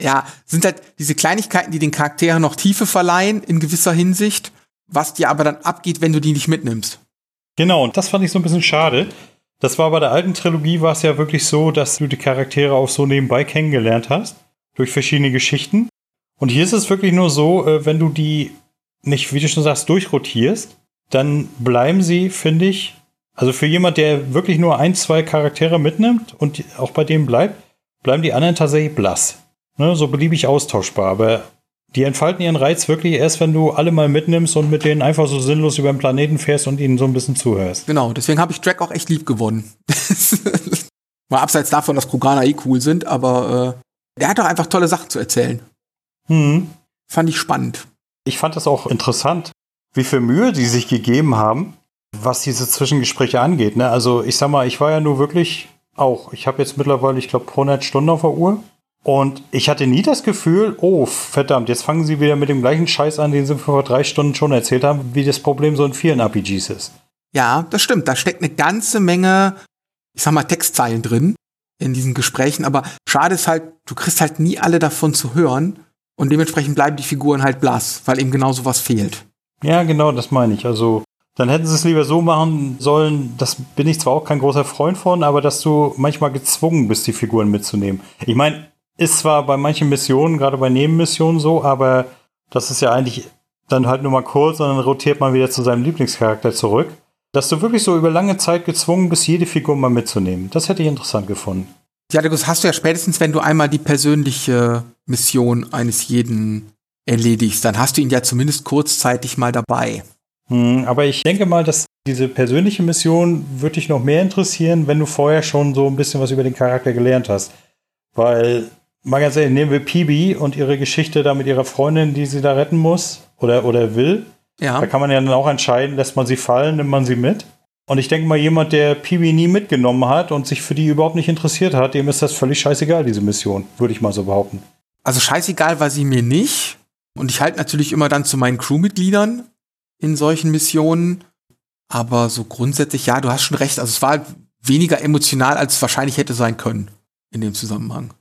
ja, sind halt diese Kleinigkeiten, die den Charakteren noch Tiefe verleihen in gewisser Hinsicht, was dir aber dann abgeht, wenn du die nicht mitnimmst. Genau, und das fand ich so ein bisschen schade. Das war bei der alten Trilogie war es ja wirklich so, dass du die Charaktere auch so nebenbei kennengelernt hast, durch verschiedene Geschichten. Und hier ist es wirklich nur so, äh, wenn du die nicht, wie du schon sagst, durchrotierst, dann bleiben sie, finde ich, also für jemand, der wirklich nur ein, zwei Charaktere mitnimmt und auch bei dem bleibt, bleiben die anderen tatsächlich blass ne, so beliebig austauschbar. Aber die entfalten ihren Reiz wirklich erst, wenn du alle mal mitnimmst und mit denen einfach so sinnlos über den Planeten fährst und ihnen so ein bisschen zuhörst. Genau, deswegen habe ich Drake auch echt lieb gewonnen. [LAUGHS] Mal abseits davon, dass Kroganer eh cool sind, aber äh, der hat doch einfach tolle Sachen zu erzählen. Hm. Fand ich spannend. Ich fand das auch interessant, wie viel Mühe die sich gegeben haben, was diese Zwischengespräche angeht. Ne? Also ich sag mal, ich war ja nur wirklich auch, ich habe jetzt mittlerweile, ich glaube, 100 Stunden auf der Uhr. Und ich hatte nie das Gefühl, oh, verdammt, jetzt fangen sie wieder mit dem gleichen Scheiß an, den sie vor drei Stunden schon erzählt haben, wie das Problem so in vielen RPGs ist. Ja, das stimmt. Da steckt eine ganze Menge, ich sag mal, Textzeilen drin in diesen Gesprächen. Aber schade ist halt, du kriegst halt nie alle davon zu hören. Und dementsprechend bleiben die Figuren halt blass, weil eben genau sowas fehlt. Ja, genau, das meine ich. Also, dann hätten sie es lieber so machen sollen, das bin ich zwar auch kein großer Freund von, aber dass du manchmal gezwungen bist, die Figuren mitzunehmen. Ich meine, ist zwar bei manchen Missionen, gerade bei Nebenmissionen so, aber das ist ja eigentlich dann halt nur mal kurz und dann rotiert man wieder zu seinem Lieblingscharakter zurück. Dass du wirklich so über lange Zeit gezwungen bist, jede Figur mal mitzunehmen. Das hätte ich interessant gefunden. Ja, das hast du ja spätestens, wenn du einmal die persönliche Mission eines jeden erledigst, dann hast du ihn ja zumindest kurzzeitig mal dabei. Hm, aber ich denke mal, dass diese persönliche Mission würde dich noch mehr interessieren, wenn du vorher schon so ein bisschen was über den Charakter gelernt hast. Weil mal ganz ehrlich, nehmen wir Pibi und ihre Geschichte da mit ihrer Freundin, die sie da retten muss oder, oder will. Ja. Da kann man ja dann auch entscheiden, lässt man sie fallen, nimmt man sie mit. Und ich denke mal, jemand, der Pibi nie mitgenommen hat und sich für die überhaupt nicht interessiert hat, dem ist das völlig scheißegal, diese Mission, würde ich mal so behaupten. Also scheißegal war sie mir nicht. Und ich halte natürlich immer dann zu meinen Crewmitgliedern in solchen Missionen. Aber so grundsätzlich, ja, du hast schon recht. Also es war weniger emotional, als es wahrscheinlich hätte sein können in dem Zusammenhang.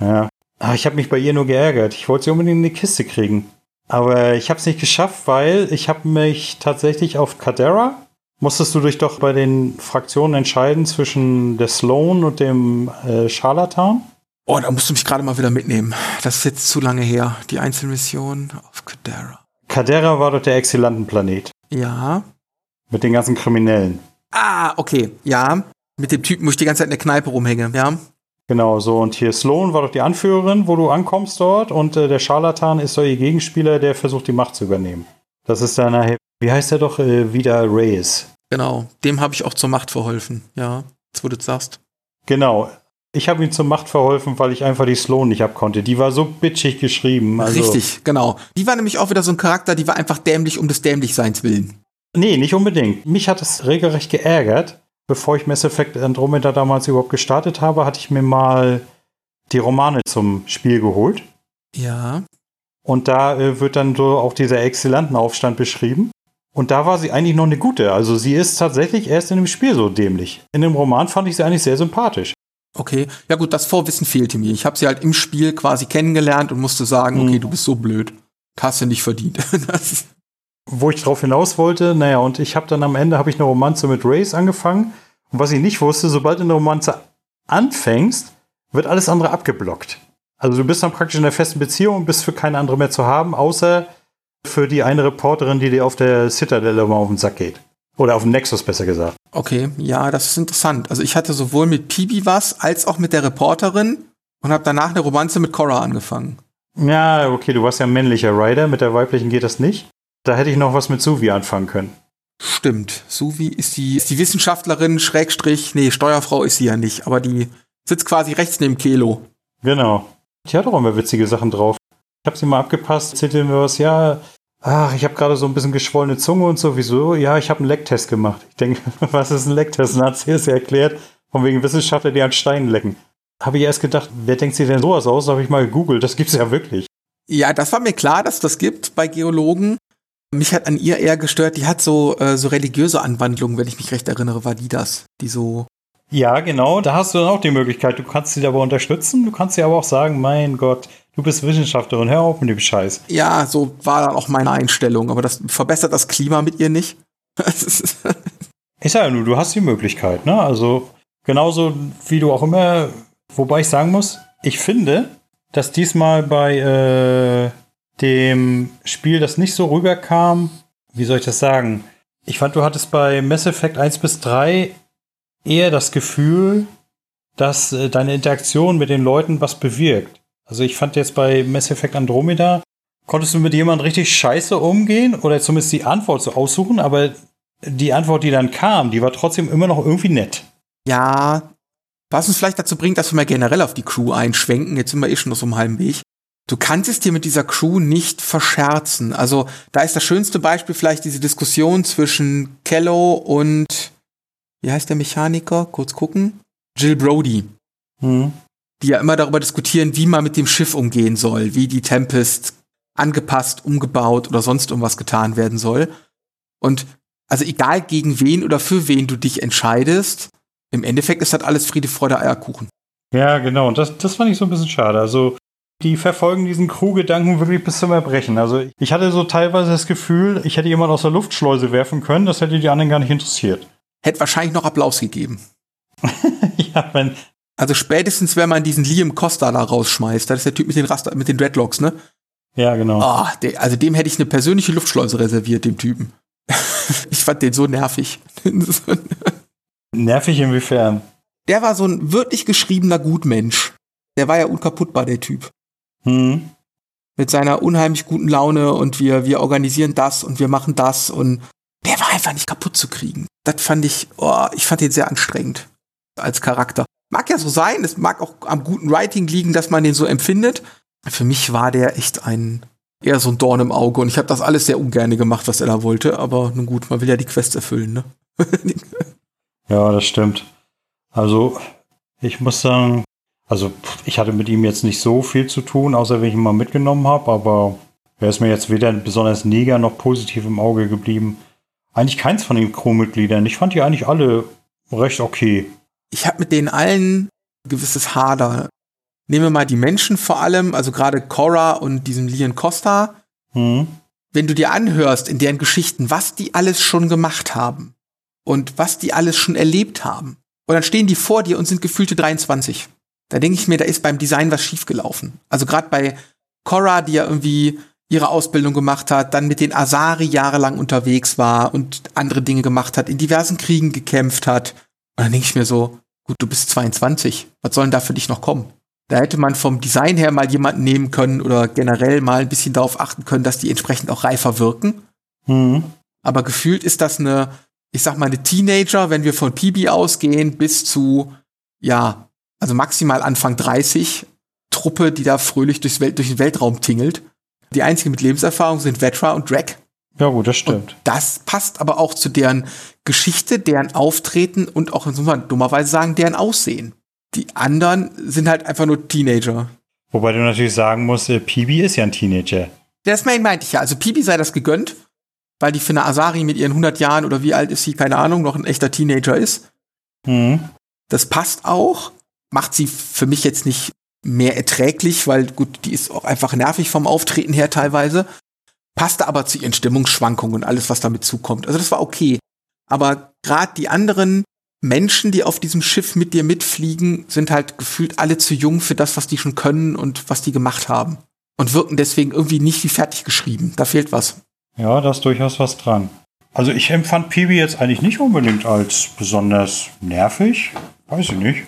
Ja. Ah, ich habe mich bei ihr nur geärgert. Ich wollte sie unbedingt in die Kiste kriegen. Aber ich habe es nicht geschafft, weil ich habe mich tatsächlich auf Cadera. Musstest du dich doch bei den Fraktionen entscheiden zwischen der Sloan und dem äh, Scharlatan? Oh, da musst du mich gerade mal wieder mitnehmen. Das ist jetzt zu lange her. Die Einzelmission auf Cadera. Cadera war doch der Exzellenten-Planet. Ja. Mit den ganzen Kriminellen. Ah, okay. Ja. Mit dem Typen, wo ich die ganze Zeit in der Kneipe rumhänge. Ja. Genau, so. Und hier Sloan war doch die Anführerin, wo du ankommst dort. Und äh, der Scharlatan ist doch ihr Gegenspieler, der versucht, die Macht zu übernehmen. Das ist dann nachher, wie heißt der doch, äh, wieder Reyes. Genau, dem habe ich auch zur Macht verholfen. Ja, jetzt wo du sagst. Genau. Ich habe ihm zur Macht verholfen, weil ich einfach die Sloan nicht abkonnte. Die war so bitchig geschrieben. Also Richtig, genau. Die war nämlich auch wieder so ein Charakter, die war einfach dämlich um des Dämlichseins willen. Nee, nicht unbedingt. Mich hat es regelrecht geärgert. Bevor ich Mass Effect Andromeda damals überhaupt gestartet habe, hatte ich mir mal die Romane zum Spiel geholt. Ja. Und da äh, wird dann so auch dieser Exzellentenaufstand beschrieben. Und da war sie eigentlich noch eine gute. Also sie ist tatsächlich erst in dem Spiel so dämlich. In dem Roman fand ich sie eigentlich sehr sympathisch. Okay, ja gut, das Vorwissen fehlte mir. Ich habe sie halt im Spiel quasi kennengelernt und musste sagen, okay, mhm. du bist so blöd. Hast du nicht verdient. [LAUGHS] Wo ich drauf hinaus wollte, naja, und ich habe dann am Ende habe ich eine Romanze mit Race angefangen. Und was ich nicht wusste, sobald du eine Romanze anfängst, wird alles andere abgeblockt. Also du bist dann praktisch in der festen Beziehung und bist für keine andere mehr zu haben, außer für die eine Reporterin, die dir auf der Citadel immer auf den Sack geht. Oder auf dem Nexus besser gesagt. Okay, ja, das ist interessant. Also ich hatte sowohl mit Pibi was, als auch mit der Reporterin und habe danach eine Romanze mit Cora angefangen. Ja, okay, du warst ja ein männlicher Rider, mit der weiblichen geht das nicht. Da hätte ich noch was mit Suvi anfangen können. Stimmt. Suvi ist die, ist die Wissenschaftlerin, Schrägstrich, nee, Steuerfrau ist sie ja nicht, aber die sitzt quasi rechts neben Kelo. Genau. Die hat auch immer witzige Sachen drauf. Ich habe sie mal abgepasst, erzählte mir was, ja, ach, ich habe gerade so ein bisschen geschwollene Zunge und sowieso. Ja, ich habe einen Lecktest gemacht. Ich denke, [LAUGHS] was ist ein Lecktest? Dann hat sie es erklärt, von wegen Wissenschaftler, die an Steinen lecken. Habe ich erst gedacht, wer denkt sich denn sowas aus? Da habe ich mal gegoogelt, das gibt's ja wirklich. Ja, das war mir klar, dass das gibt bei Geologen. Mich hat an ihr eher gestört, die hat so, äh, so religiöse Anwandlungen, wenn ich mich recht erinnere, war die das, die so ja, genau. Da hast du dann auch die Möglichkeit. Du kannst sie dabei unterstützen. Du kannst sie aber auch sagen, mein Gott, du bist Wissenschaftlerin, hör auf mit dem Scheiß. Ja, so war dann auch meine Einstellung. Aber das verbessert das Klima mit ihr nicht. [LAUGHS] ich sage nur, du hast die Möglichkeit, ne? Also genauso wie du auch immer. Wobei ich sagen muss, ich finde, dass diesmal bei äh, dem Spiel das nicht so rüberkam. Wie soll ich das sagen? Ich fand, du hattest bei Mass Effect 1 bis 3 eher das Gefühl, dass äh, deine Interaktion mit den Leuten was bewirkt. Also ich fand jetzt bei Mass Effect Andromeda, konntest du mit jemandem richtig scheiße umgehen oder zumindest die Antwort so aussuchen, aber die Antwort, die dann kam, die war trotzdem immer noch irgendwie nett. Ja, was uns vielleicht dazu bringt, dass wir mal generell auf die Crew einschwenken. Jetzt sind wir eh schon noch so im halben Weg. Du kannst es dir mit dieser Crew nicht verscherzen. Also da ist das schönste Beispiel vielleicht diese Diskussion zwischen Kello und wie heißt der Mechaniker? Kurz gucken. Jill Brody. Hm. Die ja immer darüber diskutieren, wie man mit dem Schiff umgehen soll, wie die Tempest angepasst, umgebaut oder sonst irgendwas getan werden soll. Und also egal gegen wen oder für wen du dich entscheidest, im Endeffekt ist das alles Friede, Freude, Eierkuchen. Ja, genau. Und das, das fand ich so ein bisschen schade. Also, die verfolgen diesen Crew-Gedanken wirklich bis zum Erbrechen. Also, ich hatte so teilweise das Gefühl, ich hätte jemand aus der Luftschleuse werfen können, das hätte die anderen gar nicht interessiert hätte wahrscheinlich noch Applaus gegeben. [LAUGHS] ja, wenn. Also spätestens, wenn man diesen Liam Costa da rausschmeißt, das ist der Typ mit den Raster, mit den Dreadlocks, ne? Ja, genau. Oh, der, also dem hätte ich eine persönliche Luftschleuse reserviert, dem Typen. [LAUGHS] ich fand den so nervig. [LAUGHS] nervig inwiefern? Der war so ein wirklich geschriebener Gutmensch. Der war ja unkaputtbar, der Typ. Hm. Mit seiner unheimlich guten Laune und wir, wir organisieren das und wir machen das und der war einfach nicht kaputt zu kriegen. Das fand ich, oh, ich fand den sehr anstrengend als Charakter. Mag ja so sein, es mag auch am guten Writing liegen, dass man den so empfindet. Für mich war der echt ein eher so ein Dorn im Auge und ich habe das alles sehr ungern gemacht, was er da wollte, aber nun gut, man will ja die Quest erfüllen, ne? [LAUGHS] ja, das stimmt. Also, ich muss sagen, also ich hatte mit ihm jetzt nicht so viel zu tun, außer wenn ich ihn mal mitgenommen habe, aber er ist mir jetzt weder besonders neger noch positiv im Auge geblieben eigentlich keins von den Crewmitgliedern. Ich fand die eigentlich alle recht okay. Ich habe mit denen allen gewisses Hader. Nehmen wir mal die Menschen vor allem, also gerade Cora und diesen Lian Costa. Hm. Wenn du dir anhörst in deren Geschichten, was die alles schon gemacht haben und was die alles schon erlebt haben. Und dann stehen die vor dir und sind gefühlte 23. Da denke ich mir, da ist beim Design was schiefgelaufen. Also gerade bei Cora, die ja irgendwie ihre Ausbildung gemacht hat, dann mit den Asari jahrelang unterwegs war und andere Dinge gemacht hat, in diversen Kriegen gekämpft hat. Und dann denke ich mir so, gut, du bist 22, was soll denn da für dich noch kommen? Da hätte man vom Design her mal jemanden nehmen können oder generell mal ein bisschen darauf achten können, dass die entsprechend auch reifer wirken. Mhm. Aber gefühlt ist das eine, ich sag mal, eine Teenager, wenn wir von Pibi ausgehen, bis zu ja, also maximal Anfang 30 Truppe, die da fröhlich durchs Welt, durch den Weltraum tingelt. Die einzigen mit Lebenserfahrung sind Vetra und Drake. Ja, gut, das stimmt. Und das passt aber auch zu deren Geschichte, deren Auftreten und auch, muss man dummerweise sagen, deren Aussehen. Die anderen sind halt einfach nur Teenager. Wobei du natürlich sagen musst, äh, Pibi ist ja ein Teenager. Das meinte ich ja. Also Pibi sei das gegönnt, weil die für eine Asari mit ihren 100 Jahren oder wie alt ist sie, keine Ahnung, noch ein echter Teenager ist. Mhm. Das passt auch. Macht sie für mich jetzt nicht mehr erträglich, weil gut, die ist auch einfach nervig vom Auftreten her teilweise. Passte aber zu ihren Stimmungsschwankungen und alles, was damit zukommt. Also das war okay. Aber gerade die anderen Menschen, die auf diesem Schiff mit dir mitfliegen, sind halt gefühlt alle zu jung für das, was die schon können und was die gemacht haben. Und wirken deswegen irgendwie nicht wie fertig geschrieben. Da fehlt was. Ja, da ist durchaus was dran. Also ich empfand Pibi jetzt eigentlich nicht unbedingt als besonders nervig. Weiß ich nicht.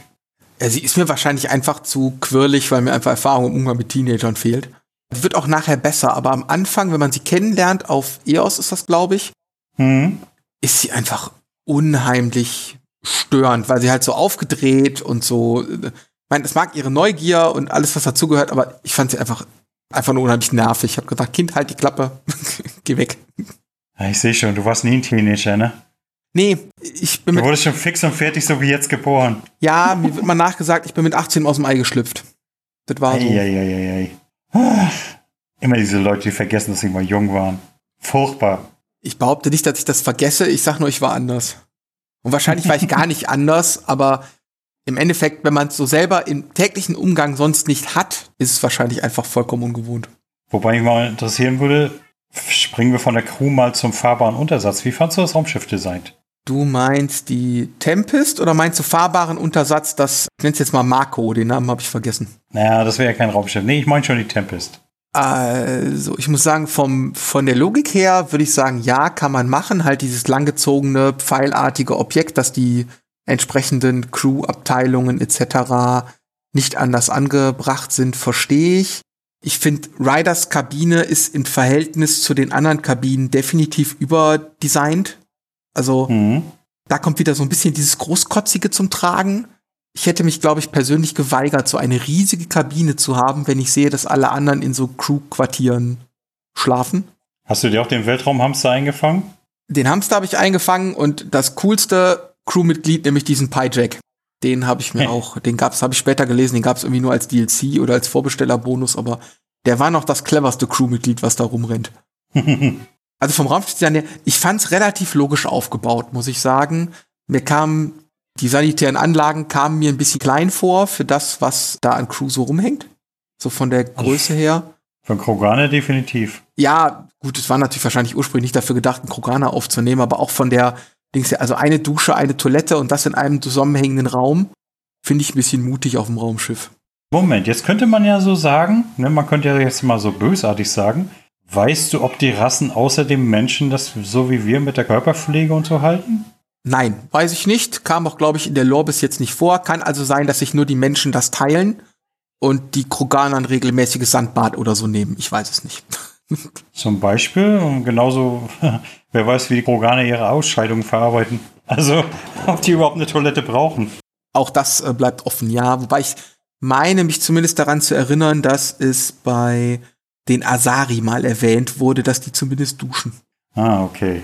Ja, sie ist mir wahrscheinlich einfach zu quirlig, weil mir einfach Erfahrung im Umgang mit Teenagern fehlt. Wird auch nachher besser, aber am Anfang, wenn man sie kennenlernt, auf EOS ist das, glaube ich, Mhm. ist sie einfach unheimlich störend, weil sie halt so aufgedreht und so. Ich meine, es mag ihre Neugier und alles, was dazugehört, aber ich fand sie einfach, einfach nur unheimlich nervig. Ich habe gesagt, Kind, halt die Klappe, [LAUGHS] geh weg. Ja, ich sehe schon, du warst nie ein Teenager, ne? Nee, ich bin Du wurdest schon fix und fertig, so wie jetzt geboren. ja, mir wird mal nachgesagt, ich bin mit 18 aus dem Ei geschlüpft. Das war so. Eieieiei. Ah, Immer diese Leute, die vergessen, dass sie mal jung waren. Furchtbar. Ich behaupte nicht, dass ich das vergesse, ich sag nur, ich war anders. Und wahrscheinlich war ich gar nicht [LAUGHS] anders, aber im Endeffekt, wenn man es so selber im täglichen Umgang sonst nicht hat, ist es wahrscheinlich einfach vollkommen ungewohnt. Wobei mich mal interessieren würde, springen wir von der Crew mal zum fahrbaren Untersatz. Wie fandst du das Raumschiff designt? Du meinst die Tempest oder meinst du fahrbaren Untersatz, das, ich nenn's jetzt mal Marco, den Namen habe ich vergessen. Naja, das wäre ja kein Raumschiff. Nee, ich meine schon die Tempest. Also, ich muss sagen, vom, von der Logik her würde ich sagen, ja, kann man machen. Halt dieses langgezogene, pfeilartige Objekt, das die entsprechenden Crew-Abteilungen etc. nicht anders angebracht sind, verstehe ich. Ich finde, Ryders Kabine ist im Verhältnis zu den anderen Kabinen definitiv überdesignt. Also, Mhm. da kommt wieder so ein bisschen dieses Großkotzige zum Tragen. Ich hätte mich, glaube ich, persönlich geweigert, so eine riesige Kabine zu haben, wenn ich sehe, dass alle anderen in so Crew-Quartieren schlafen. Hast du dir auch den Weltraumhamster eingefangen? Den Hamster habe ich eingefangen und das coolste Crewmitglied, nämlich diesen Pyjack. Den habe ich mir [LAUGHS] auch, den gab's, habe ich später gelesen, den gab's irgendwie nur als DLC oder als Vorbestellerbonus, aber der war noch das cleverste Crewmitglied, was da rumrennt. [LAUGHS] Also vom Raumschiffdesign her, ich fand's relativ logisch aufgebaut, muss ich sagen. Mir kamen, die sanitären Anlagen kamen mir ein bisschen klein vor für das, was da an Crew so rumhängt. So von der Größe her. Von Krogane definitiv. Ja, gut, es war natürlich wahrscheinlich ursprünglich nicht dafür gedacht, einen Kroganer aufzunehmen, aber auch von der Dings her, also eine Dusche, eine Toilette und das in einem zusammenhängenden Raum, finde ich ein bisschen mutig auf dem Raumschiff. Moment, jetzt könnte man ja so sagen, ne, man könnte ja jetzt mal so bösartig sagen, weißt du, ob die Rassen außer dem Menschen das so wie wir mit der Körperpflege und so halten? Nein, weiß ich nicht. Kam auch, glaube ich, in der Lore bis jetzt nicht vor. Kann also sein, dass sich nur die Menschen das teilen und die Kroganer ein regelmäßiges Sandbad oder so nehmen. Ich weiß es nicht. [LAUGHS] Zum Beispiel, und genauso, [LAUGHS] wer weiß, wie die Krogane ihre Ausscheidungen verarbeiten. Also, [LAUGHS] ob die überhaupt eine Toilette brauchen. Auch das äh, bleibt offen, ja. Wobei ich meine, mich zumindest daran zu erinnern, dass es bei den Asari mal erwähnt wurde, dass die zumindest duschen. Ah, okay.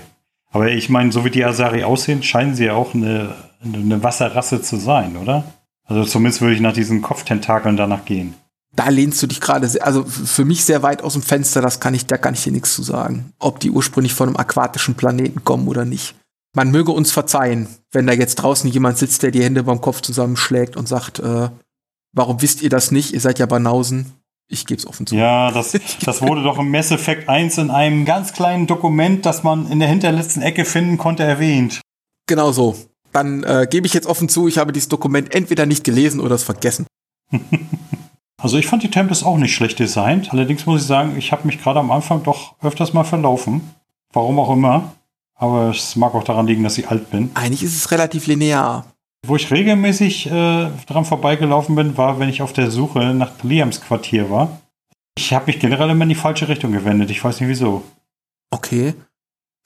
Aber ich meine, so wie die Asari aussehen, scheinen sie ja auch eine, eine Wasserrasse zu sein, oder? Also zumindest würde ich nach diesen Kopftentakeln danach gehen. Da lehnst du dich gerade, sehr- also für mich sehr weit aus dem Fenster, das kann ich, da kann ich dir nichts zu sagen. Ob die ursprünglich von einem aquatischen Planeten kommen oder nicht. Man möge uns verzeihen, wenn da jetzt draußen jemand sitzt, der die Hände beim Kopf zusammenschlägt und sagt, äh, warum wisst ihr das nicht? Ihr seid ja Banausen. Ich geb's offen zu. Ja, das, [LAUGHS] das wurde doch im Mass Effect 1 in einem ganz kleinen Dokument, das man in der hinterletzten Ecke finden konnte, erwähnt. Genau so. Dann äh, gebe ich jetzt offen zu, ich habe dieses Dokument entweder nicht gelesen oder es vergessen. [LAUGHS] Also ich fand die Tempest auch nicht schlecht designt. Allerdings muss ich sagen, ich habe mich gerade am Anfang doch öfters mal verlaufen. Warum auch immer. Aber es mag auch daran liegen, dass ich alt bin. Eigentlich ist es relativ linear. Wo ich regelmäßig äh, dran vorbeigelaufen bin, war, wenn ich auf der Suche nach Liams Quartier war. Ich habe mich generell immer in die falsche Richtung gewendet. Ich weiß nicht wieso. Okay.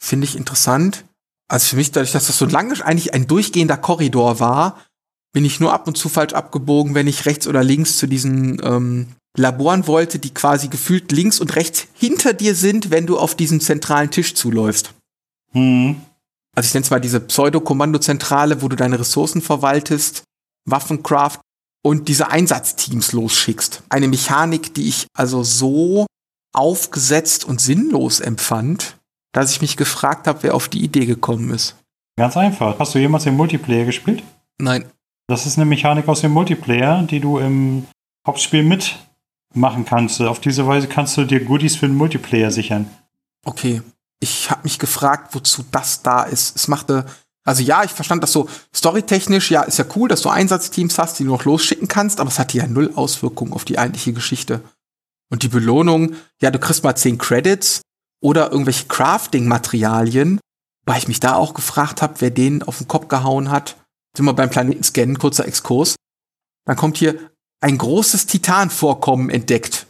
Finde ich interessant. Also für mich, dadurch, dass das so lange eigentlich ein durchgehender Korridor war, bin ich nur ab und zu falsch abgebogen, wenn ich rechts oder links zu diesen ähm, Laboren wollte, die quasi gefühlt links und rechts hinter dir sind, wenn du auf diesen zentralen Tisch zuläufst. Hm. Also ich nenne es mal diese Pseudo-Kommandozentrale, wo du deine Ressourcen verwaltest, Waffencraft und diese Einsatzteams losschickst. Eine Mechanik, die ich also so aufgesetzt und sinnlos empfand, dass ich mich gefragt habe, wer auf die Idee gekommen ist. Ganz einfach. Hast du jemals den Multiplayer gespielt? Nein. Das ist eine Mechanik aus dem Multiplayer, die du im Hauptspiel mitmachen kannst. Auf diese Weise kannst du dir Goodies für den Multiplayer sichern. Okay. Ich habe mich gefragt, wozu das da ist. Es machte, also ja, ich verstand das so storytechnisch, ja, ist ja cool, dass du Einsatzteams hast, die du noch losschicken kannst, aber es hatte ja null Auswirkungen auf die eigentliche Geschichte. Und die Belohnung, ja, du kriegst mal 10 Credits oder irgendwelche Crafting-Materialien, weil ich mich da auch gefragt habe, wer den auf den Kopf gehauen hat. Sind wir beim Planeten scannen, kurzer Exkurs. Dann kommt hier ein großes Titanvorkommen entdeckt.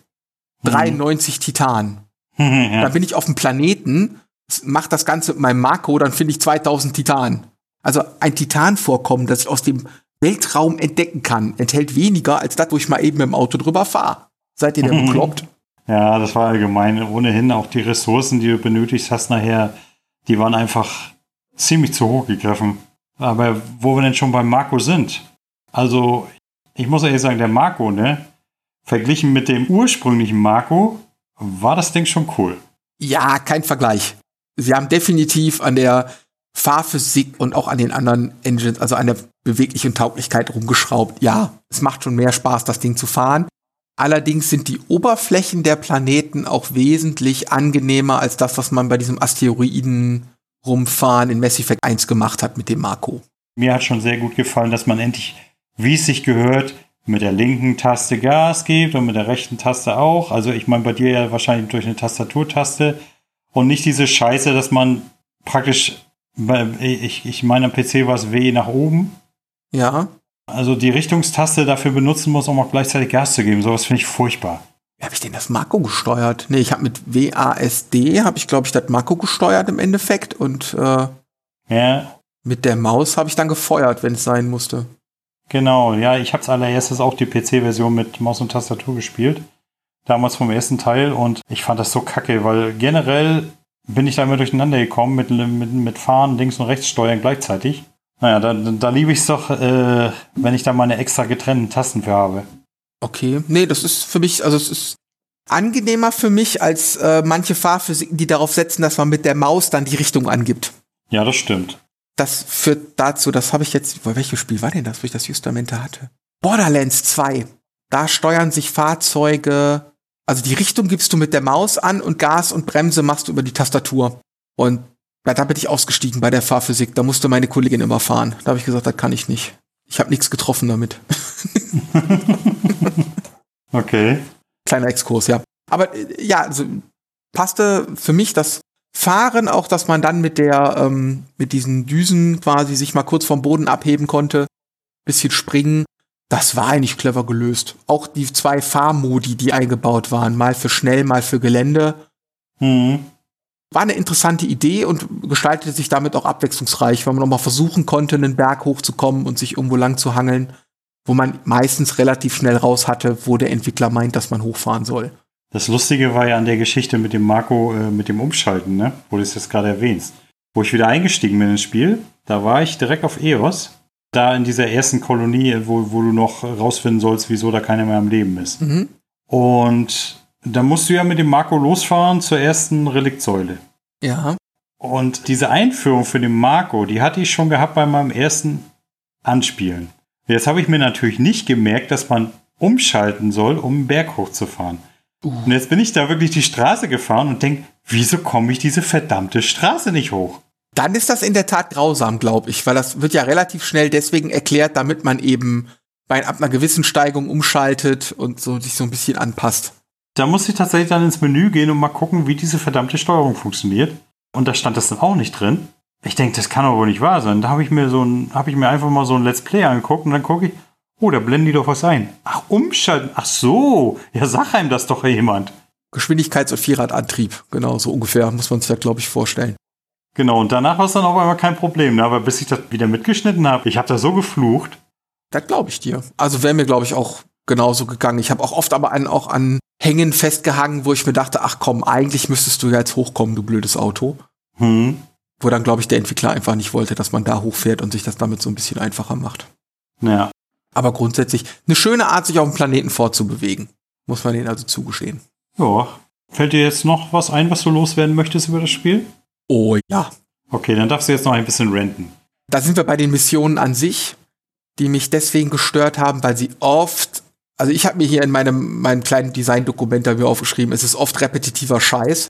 93 mhm. Titan. [LAUGHS] ja. Dann bin ich auf dem Planeten, mach das Ganze mit meinem Marco, dann finde ich 2000 Titan. Also ein Titanvorkommen, das ich aus dem Weltraum entdecken kann, enthält weniger als das, wo ich mal eben im Auto drüber fahre. Seid ihr denn bekloppt? Ja, das war allgemein. Ohnehin auch die Ressourcen, die du benötigst hast nachher, die waren einfach ziemlich zu hoch gegriffen. Aber wo wir denn schon beim Marco sind, also ich muss ehrlich sagen, der Marco, ne, verglichen mit dem ursprünglichen Marco, war das Ding schon cool. Ja, kein Vergleich. Sie haben definitiv an der Fahrphysik und auch an den anderen Engines, also an der beweglichen Tauglichkeit rumgeschraubt. Ja, es macht schon mehr Spaß, das Ding zu fahren. Allerdings sind die Oberflächen der Planeten auch wesentlich angenehmer als das, was man bei diesem Asteroiden rumfahren in Mass Effect 1 gemacht hat mit dem Marco. Mir hat schon sehr gut gefallen, dass man endlich, wie es sich gehört, mit der linken Taste Gas gibt und mit der rechten Taste auch. Also ich meine bei dir ja wahrscheinlich durch eine Tastaturtaste und nicht diese Scheiße, dass man praktisch, ich, ich meine am PC war es W nach oben. Ja. Also die Richtungstaste dafür benutzen muss, um auch gleichzeitig Gas zu geben. Sowas finde ich furchtbar. Wie habe ich denn das Marco gesteuert? Nee, ich habe mit WASD, habe ich glaube ich das Marco gesteuert im Endeffekt und äh, ja. mit der Maus habe ich dann gefeuert, wenn es sein musste. Genau, ja, ich habe es allererstes auch die PC-Version mit Maus und Tastatur gespielt. Damals vom ersten Teil und ich fand das so kacke, weil generell bin ich da immer durcheinander gekommen mit, mit, mit Fahren, links und rechts steuern gleichzeitig. Naja, da, da liebe ich es doch, äh, wenn ich da meine extra getrennten Tasten für habe. Okay, nee, das ist für mich, also es ist angenehmer für mich als äh, manche Fahrphysiken, die darauf setzen, dass man mit der Maus dann die Richtung angibt. Ja, das stimmt. Das führt dazu, das habe ich jetzt, welches Spiel war denn das, wo ich das Justamente hatte? Borderlands 2. Da steuern sich Fahrzeuge, also die Richtung gibst du mit der Maus an und Gas und Bremse machst du über die Tastatur. Und ja, da bin ich ausgestiegen bei der Fahrphysik. Da musste meine Kollegin immer fahren. Da habe ich gesagt, das kann ich nicht. Ich habe nichts getroffen damit. [LAUGHS] okay. Kleiner Exkurs, ja. Aber äh, ja, also passte für mich das Fahren, auch dass man dann mit der, ähm, mit diesen Düsen quasi sich mal kurz vom Boden abheben konnte, bisschen springen. Das war eigentlich clever gelöst. Auch die zwei Fahrmodi, die eingebaut waren, mal für schnell, mal für Gelände. Mhm war eine interessante Idee und gestaltete sich damit auch abwechslungsreich, weil man noch mal versuchen konnte, einen Berg hochzukommen und sich irgendwo lang zu hangeln, wo man meistens relativ schnell raus hatte, wo der Entwickler meint, dass man hochfahren soll. Das Lustige war ja an der Geschichte mit dem Marco, äh, mit dem Umschalten, ne? wo du es jetzt gerade erwähnst. Wo ich wieder eingestiegen bin ins Spiel, da war ich direkt auf EOS, da in dieser ersten Kolonie, wo, wo du noch rausfinden sollst, wieso da keiner mehr am Leben ist. Mhm. Und da musst du ja mit dem Marco losfahren zur ersten Reliktsäule. Ja. Und diese Einführung für den Marco, die hatte ich schon gehabt bei meinem ersten Anspielen. Jetzt habe ich mir natürlich nicht gemerkt, dass man umschalten soll, um einen Berg hochzufahren. Uh. Und jetzt bin ich da wirklich die Straße gefahren und denke, wieso komme ich diese verdammte Straße nicht hoch? Dann ist das in der Tat grausam, glaube ich, weil das wird ja relativ schnell deswegen erklärt, damit man eben bei ab einer gewissen Steigung umschaltet und so sich so ein bisschen anpasst. Da muss ich tatsächlich dann ins Menü gehen und mal gucken, wie diese verdammte Steuerung funktioniert. Und da stand das dann auch nicht drin. Ich denke, das kann aber wohl nicht wahr sein. Da habe ich mir so ein, habe ich mir einfach mal so ein Let's Play angeguckt und dann gucke ich, oh, da blenden die doch was ein. Ach, umschalten. Ach so. Ja, sag einem das doch jemand. Geschwindigkeits- und Vierradantrieb. Genau, so ungefähr muss man sich da, glaube ich, vorstellen. Genau, und danach war es dann auf einmal kein Problem. Ne? Aber bis ich das wieder mitgeschnitten habe, ich habe da so geflucht. Das glaube ich dir. Also wäre mir, glaube ich, auch genauso gegangen. Ich habe auch oft aber an, auch an Hängen festgehangen, wo ich mir dachte, ach komm, eigentlich müsstest du ja jetzt hochkommen, du blödes Auto. Hm. Wo dann, glaube ich, der Entwickler einfach nicht wollte, dass man da hochfährt und sich das damit so ein bisschen einfacher macht. Ja. Aber grundsätzlich eine schöne Art, sich auf dem Planeten fortzubewegen. Muss man denen also zugestehen. Ja. Fällt dir jetzt noch was ein, was du loswerden möchtest über das Spiel? Oh ja. Okay, dann darfst du jetzt noch ein bisschen renten. Da sind wir bei den Missionen an sich, die mich deswegen gestört haben, weil sie oft, also ich habe mir hier in meinem, meinem kleinen Design-Dokument da mir aufgeschrieben, es ist oft repetitiver Scheiß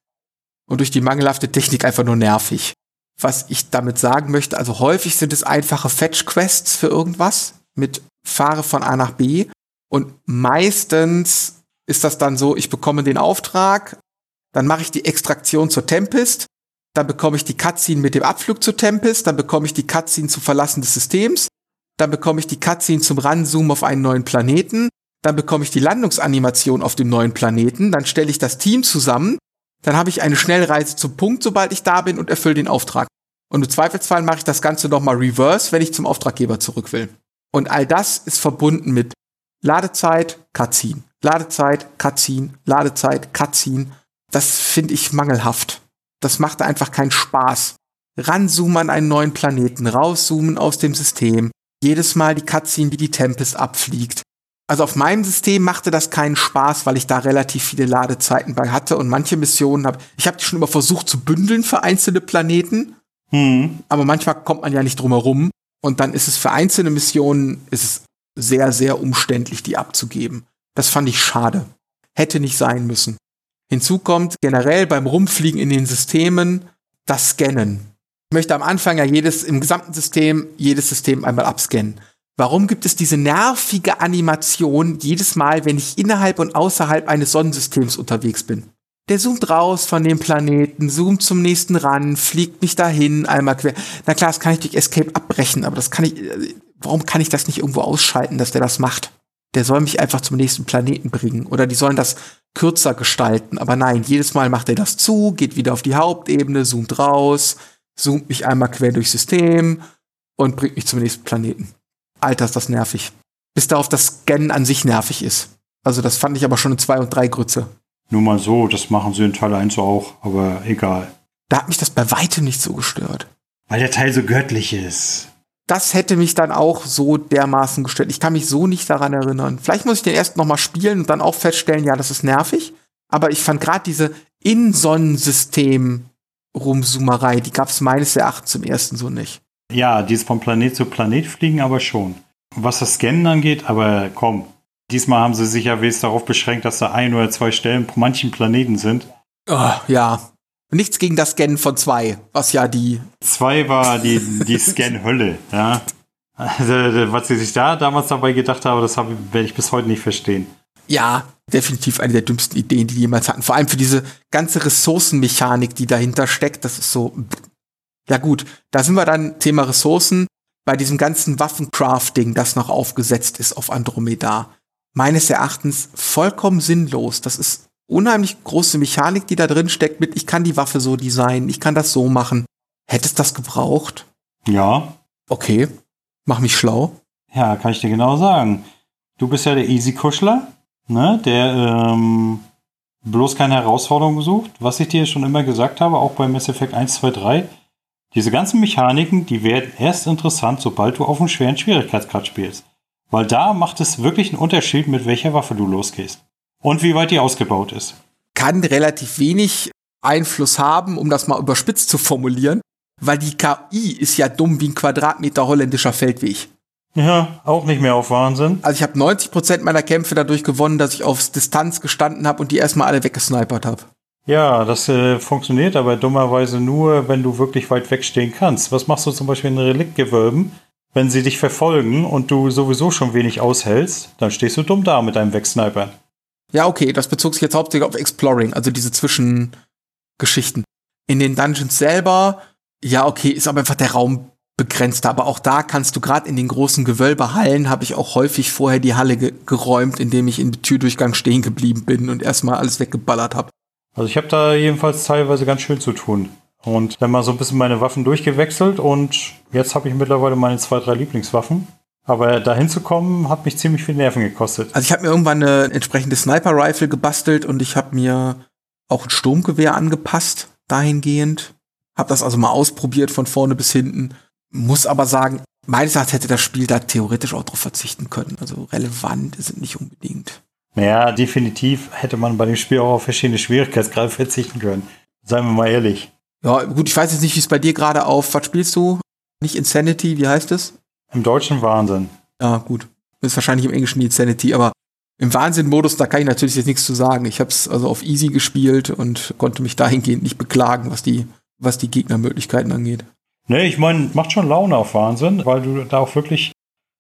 und durch die mangelhafte Technik einfach nur nervig. Was ich damit sagen möchte, also häufig sind es einfache Fetch-Quests für irgendwas mit Fahre von A nach B und meistens ist das dann so, ich bekomme den Auftrag, dann mache ich die Extraktion zur Tempest, dann bekomme ich die Cutscene mit dem Abflug zur Tempest, dann bekomme ich die Cutscene zum Verlassen des Systems, dann bekomme ich die Cutscene zum Ranzoomen auf einen neuen Planeten, dann bekomme ich die Landungsanimation auf dem neuen Planeten, dann stelle ich das Team zusammen, dann habe ich eine Schnellreise zum Punkt, sobald ich da bin und erfülle den Auftrag. Und im Zweifelsfall mache ich das Ganze nochmal reverse, wenn ich zum Auftraggeber zurück will. Und all das ist verbunden mit Ladezeit, Cutscene. Ladezeit, Cutscene, Ladezeit, Cutscene. Das finde ich mangelhaft. Das macht einfach keinen Spaß. Ranzoomen an einen neuen Planeten, rauszoomen aus dem System. Jedes Mal die Cutscene, wie die Tempest abfliegt. Also auf meinem System machte das keinen Spaß, weil ich da relativ viele Ladezeiten bei hatte und manche Missionen habe ich habe die schon immer versucht zu bündeln für einzelne Planeten. Hm. Aber manchmal kommt man ja nicht drum herum und dann ist es für einzelne Missionen ist es sehr sehr umständlich die abzugeben. Das fand ich schade. Hätte nicht sein müssen. Hinzu kommt generell beim Rumfliegen in den Systemen das Scannen. Ich möchte am Anfang ja jedes, im gesamten System, jedes System einmal abscannen. Warum gibt es diese nervige Animation jedes Mal, wenn ich innerhalb und außerhalb eines Sonnensystems unterwegs bin? Der zoomt raus von dem Planeten, zoomt zum nächsten ran, fliegt mich dahin, einmal quer. Na klar, das kann ich durch Escape abbrechen, aber das kann ich, äh, warum kann ich das nicht irgendwo ausschalten, dass der das macht? der soll mich einfach zum nächsten Planeten bringen. Oder die sollen das kürzer gestalten. Aber nein, jedes Mal macht er das zu, geht wieder auf die Hauptebene, zoomt raus, zoomt mich einmal quer durchs System und bringt mich zum nächsten Planeten. Alter, ist das nervig. Bis darauf das Scannen an sich nervig ist. Also das fand ich aber schon in 2 und 3 Grütze. Nur mal so, das machen sie in Teil 1 auch, aber egal. Da hat mich das bei weitem nicht so gestört. Weil der Teil so göttlich ist das hätte mich dann auch so dermaßen gestört. Ich kann mich so nicht daran erinnern. Vielleicht muss ich den erst noch mal spielen und dann auch feststellen, ja, das ist nervig. Aber ich fand gerade diese In-Sonnensystem-Rumzoomerei, die gab es meines Erachtens zum ersten so nicht. Ja, die ist von Planet zu Planet fliegen, aber schon. Was das Scannen angeht, aber komm. Diesmal haben sie sich ja wenigstens darauf beschränkt, dass da ein oder zwei Stellen pro manchen Planeten sind. Oh, ja, Nichts gegen das Scannen von zwei, was ja die. Zwei war die, die [LAUGHS] Scan-Hölle, ja. Also, was sie sich da damals dabei gedacht haben, das werde ich bis heute nicht verstehen. Ja, definitiv eine der dümmsten Ideen, die die jemals hatten. Vor allem für diese ganze Ressourcenmechanik, die dahinter steckt. Das ist so. Ja gut, da sind wir dann Thema Ressourcen bei diesem ganzen Waffencrafting, das noch aufgesetzt ist auf Andromeda. Meines Erachtens vollkommen sinnlos. Das ist unheimlich große Mechanik, die da drin steckt mit, ich kann die Waffe so designen, ich kann das so machen. Hättest das gebraucht? Ja. Okay. Mach mich schlau. Ja, kann ich dir genau sagen. Du bist ja der Easy-Kuschler, ne, der ähm, bloß keine Herausforderung sucht. Was ich dir schon immer gesagt habe, auch bei Mass Effect 1, 2, 3, diese ganzen Mechaniken, die werden erst interessant, sobald du auf einem schweren Schwierigkeitsgrad spielst. Weil da macht es wirklich einen Unterschied, mit welcher Waffe du losgehst. Und wie weit die ausgebaut ist. Kann relativ wenig Einfluss haben, um das mal überspitzt zu formulieren, weil die KI ist ja dumm wie ein Quadratmeter holländischer Feldweg. Ja, auch nicht mehr auf Wahnsinn. Also ich habe 90% meiner Kämpfe dadurch gewonnen, dass ich auf Distanz gestanden habe und die erstmal alle weggesnipert habe. Ja, das äh, funktioniert aber dummerweise nur, wenn du wirklich weit wegstehen kannst. Was machst du zum Beispiel in Reliktgewölben? Wenn sie dich verfolgen und du sowieso schon wenig aushältst, dann stehst du dumm da mit deinem Wegsnipern. Ja, okay, das bezog sich jetzt hauptsächlich auf Exploring, also diese Zwischengeschichten. In den Dungeons selber, ja, okay, ist aber einfach der Raum begrenzt. Aber auch da kannst du gerade in den großen Gewölbehallen, habe ich auch häufig vorher die Halle ge geräumt, indem ich im Türdurchgang stehen geblieben bin und erstmal alles weggeballert habe. Also ich habe da jedenfalls teilweise ganz schön zu tun. Und dann mal so ein bisschen meine Waffen durchgewechselt und jetzt habe ich mittlerweile meine zwei, drei Lieblingswaffen. Aber dahin zu kommen, hat mich ziemlich viel Nerven gekostet. Also ich habe mir irgendwann eine entsprechende Sniper-Rifle gebastelt und ich habe mir auch ein Sturmgewehr angepasst, dahingehend. Hab das also mal ausprobiert von vorne bis hinten. Muss aber sagen, meines Erachtens hätte das Spiel da theoretisch auch drauf verzichten können. Also relevant ist es nicht unbedingt. Naja, definitiv hätte man bei dem Spiel auch auf verschiedene Schwierigkeitsgrade verzichten können. Seien wir mal ehrlich. Ja, gut, ich weiß jetzt nicht, wie es bei dir gerade auf, was spielst du? Nicht Insanity, wie heißt es? Im Deutschen Wahnsinn. Ja, gut. Ist wahrscheinlich im Englischen Insanity, aber im Wahnsinn-Modus, da kann ich natürlich jetzt nichts zu sagen. Ich habe es also auf Easy gespielt und konnte mich dahingehend nicht beklagen, was die, was die Gegnermöglichkeiten angeht. Nee, ich meine, macht schon Laune auf Wahnsinn, weil du da auch wirklich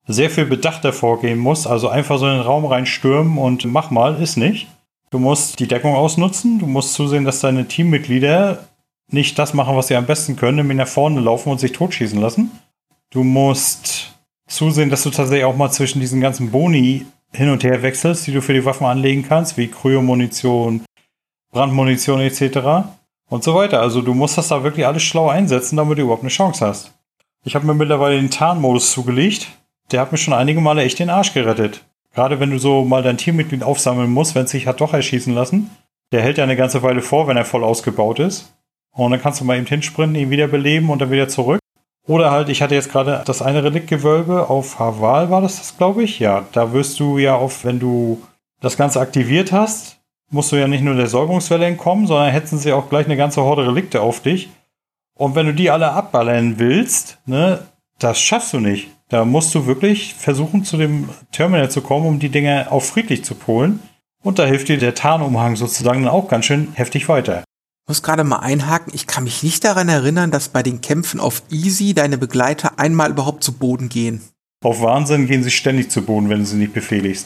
sehr viel bedachter vorgehen musst. Also einfach so in den Raum reinstürmen und mach mal, ist nicht. Du musst die Deckung ausnutzen, du musst zusehen, dass deine Teammitglieder nicht das machen, was sie am besten können, nämlich nach vorne laufen und sich totschießen lassen. Du musst zusehen, dass du tatsächlich auch mal zwischen diesen ganzen Boni hin und her wechselst, die du für die Waffen anlegen kannst, wie Kryomunition, Brandmunition etc. und so weiter. Also du musst das da wirklich alles schlau einsetzen, damit du überhaupt eine Chance hast. Ich habe mir mittlerweile den Tarnmodus zugelegt. Der hat mir schon einige Male echt den Arsch gerettet. Gerade wenn du so mal dein Teammitglied aufsammeln musst, wenn es sich hat doch erschießen lassen. Der hält ja eine ganze Weile vor, wenn er voll ausgebaut ist. Und dann kannst du mal eben hinsprinten, ihn wiederbeleben und dann wieder zurück. Oder halt, ich hatte jetzt gerade das eine Reliktgewölbe auf Haval, war das das, glaube ich? Ja, da wirst du ja auf, wenn du das Ganze aktiviert hast, musst du ja nicht nur der Säugungswelle entkommen, sondern hetzen sie auch gleich eine ganze Horde Relikte auf dich. Und wenn du die alle abballern willst, ne, das schaffst du nicht. Da musst du wirklich versuchen, zu dem Terminal zu kommen, um die Dinge auf friedlich zu polen. Und da hilft dir der Tarnumhang sozusagen dann auch ganz schön heftig weiter muss gerade mal einhaken, ich kann mich nicht daran erinnern, dass bei den Kämpfen auf Easy deine Begleiter einmal überhaupt zu Boden gehen. Auf Wahnsinn gehen sie ständig zu Boden, wenn du sie nicht befehligst.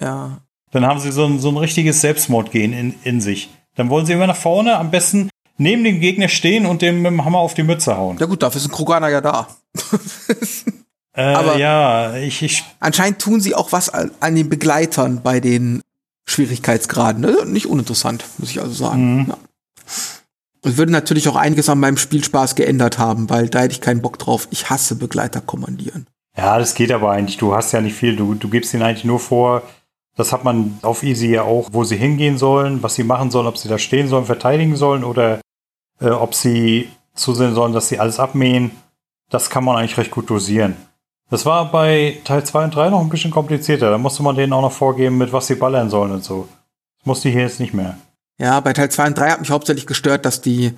Ja. Dann haben sie so ein, so ein richtiges Selbstmordgehen in, in sich. Dann wollen sie immer nach vorne, am besten neben dem Gegner stehen und dem mit dem Hammer auf die Mütze hauen. Ja gut, dafür ist ein Kroganer ja da. [LAUGHS] äh, Aber ja, ich, ich. Anscheinend tun sie auch was an den Begleitern bei den Schwierigkeitsgraden. Ne? Nicht uninteressant, muss ich also sagen. Mhm. Ja. Und würde natürlich auch einiges an meinem Spielspaß geändert haben, weil da hätte ich keinen Bock drauf. Ich hasse Begleiter kommandieren. Ja, das geht aber eigentlich. Du hast ja nicht viel. Du, du gibst ihnen eigentlich nur vor, das hat man auf Easy ja auch, wo sie hingehen sollen, was sie machen sollen, ob sie da stehen sollen, verteidigen sollen oder äh, ob sie zusehen sollen, dass sie alles abmähen. Das kann man eigentlich recht gut dosieren. Das war bei Teil 2 und 3 noch ein bisschen komplizierter. Da musste man denen auch noch vorgeben, mit was sie ballern sollen und so. Das musste ich hier jetzt nicht mehr. Ja, bei Teil 2 und 3 hat mich hauptsächlich gestört, dass die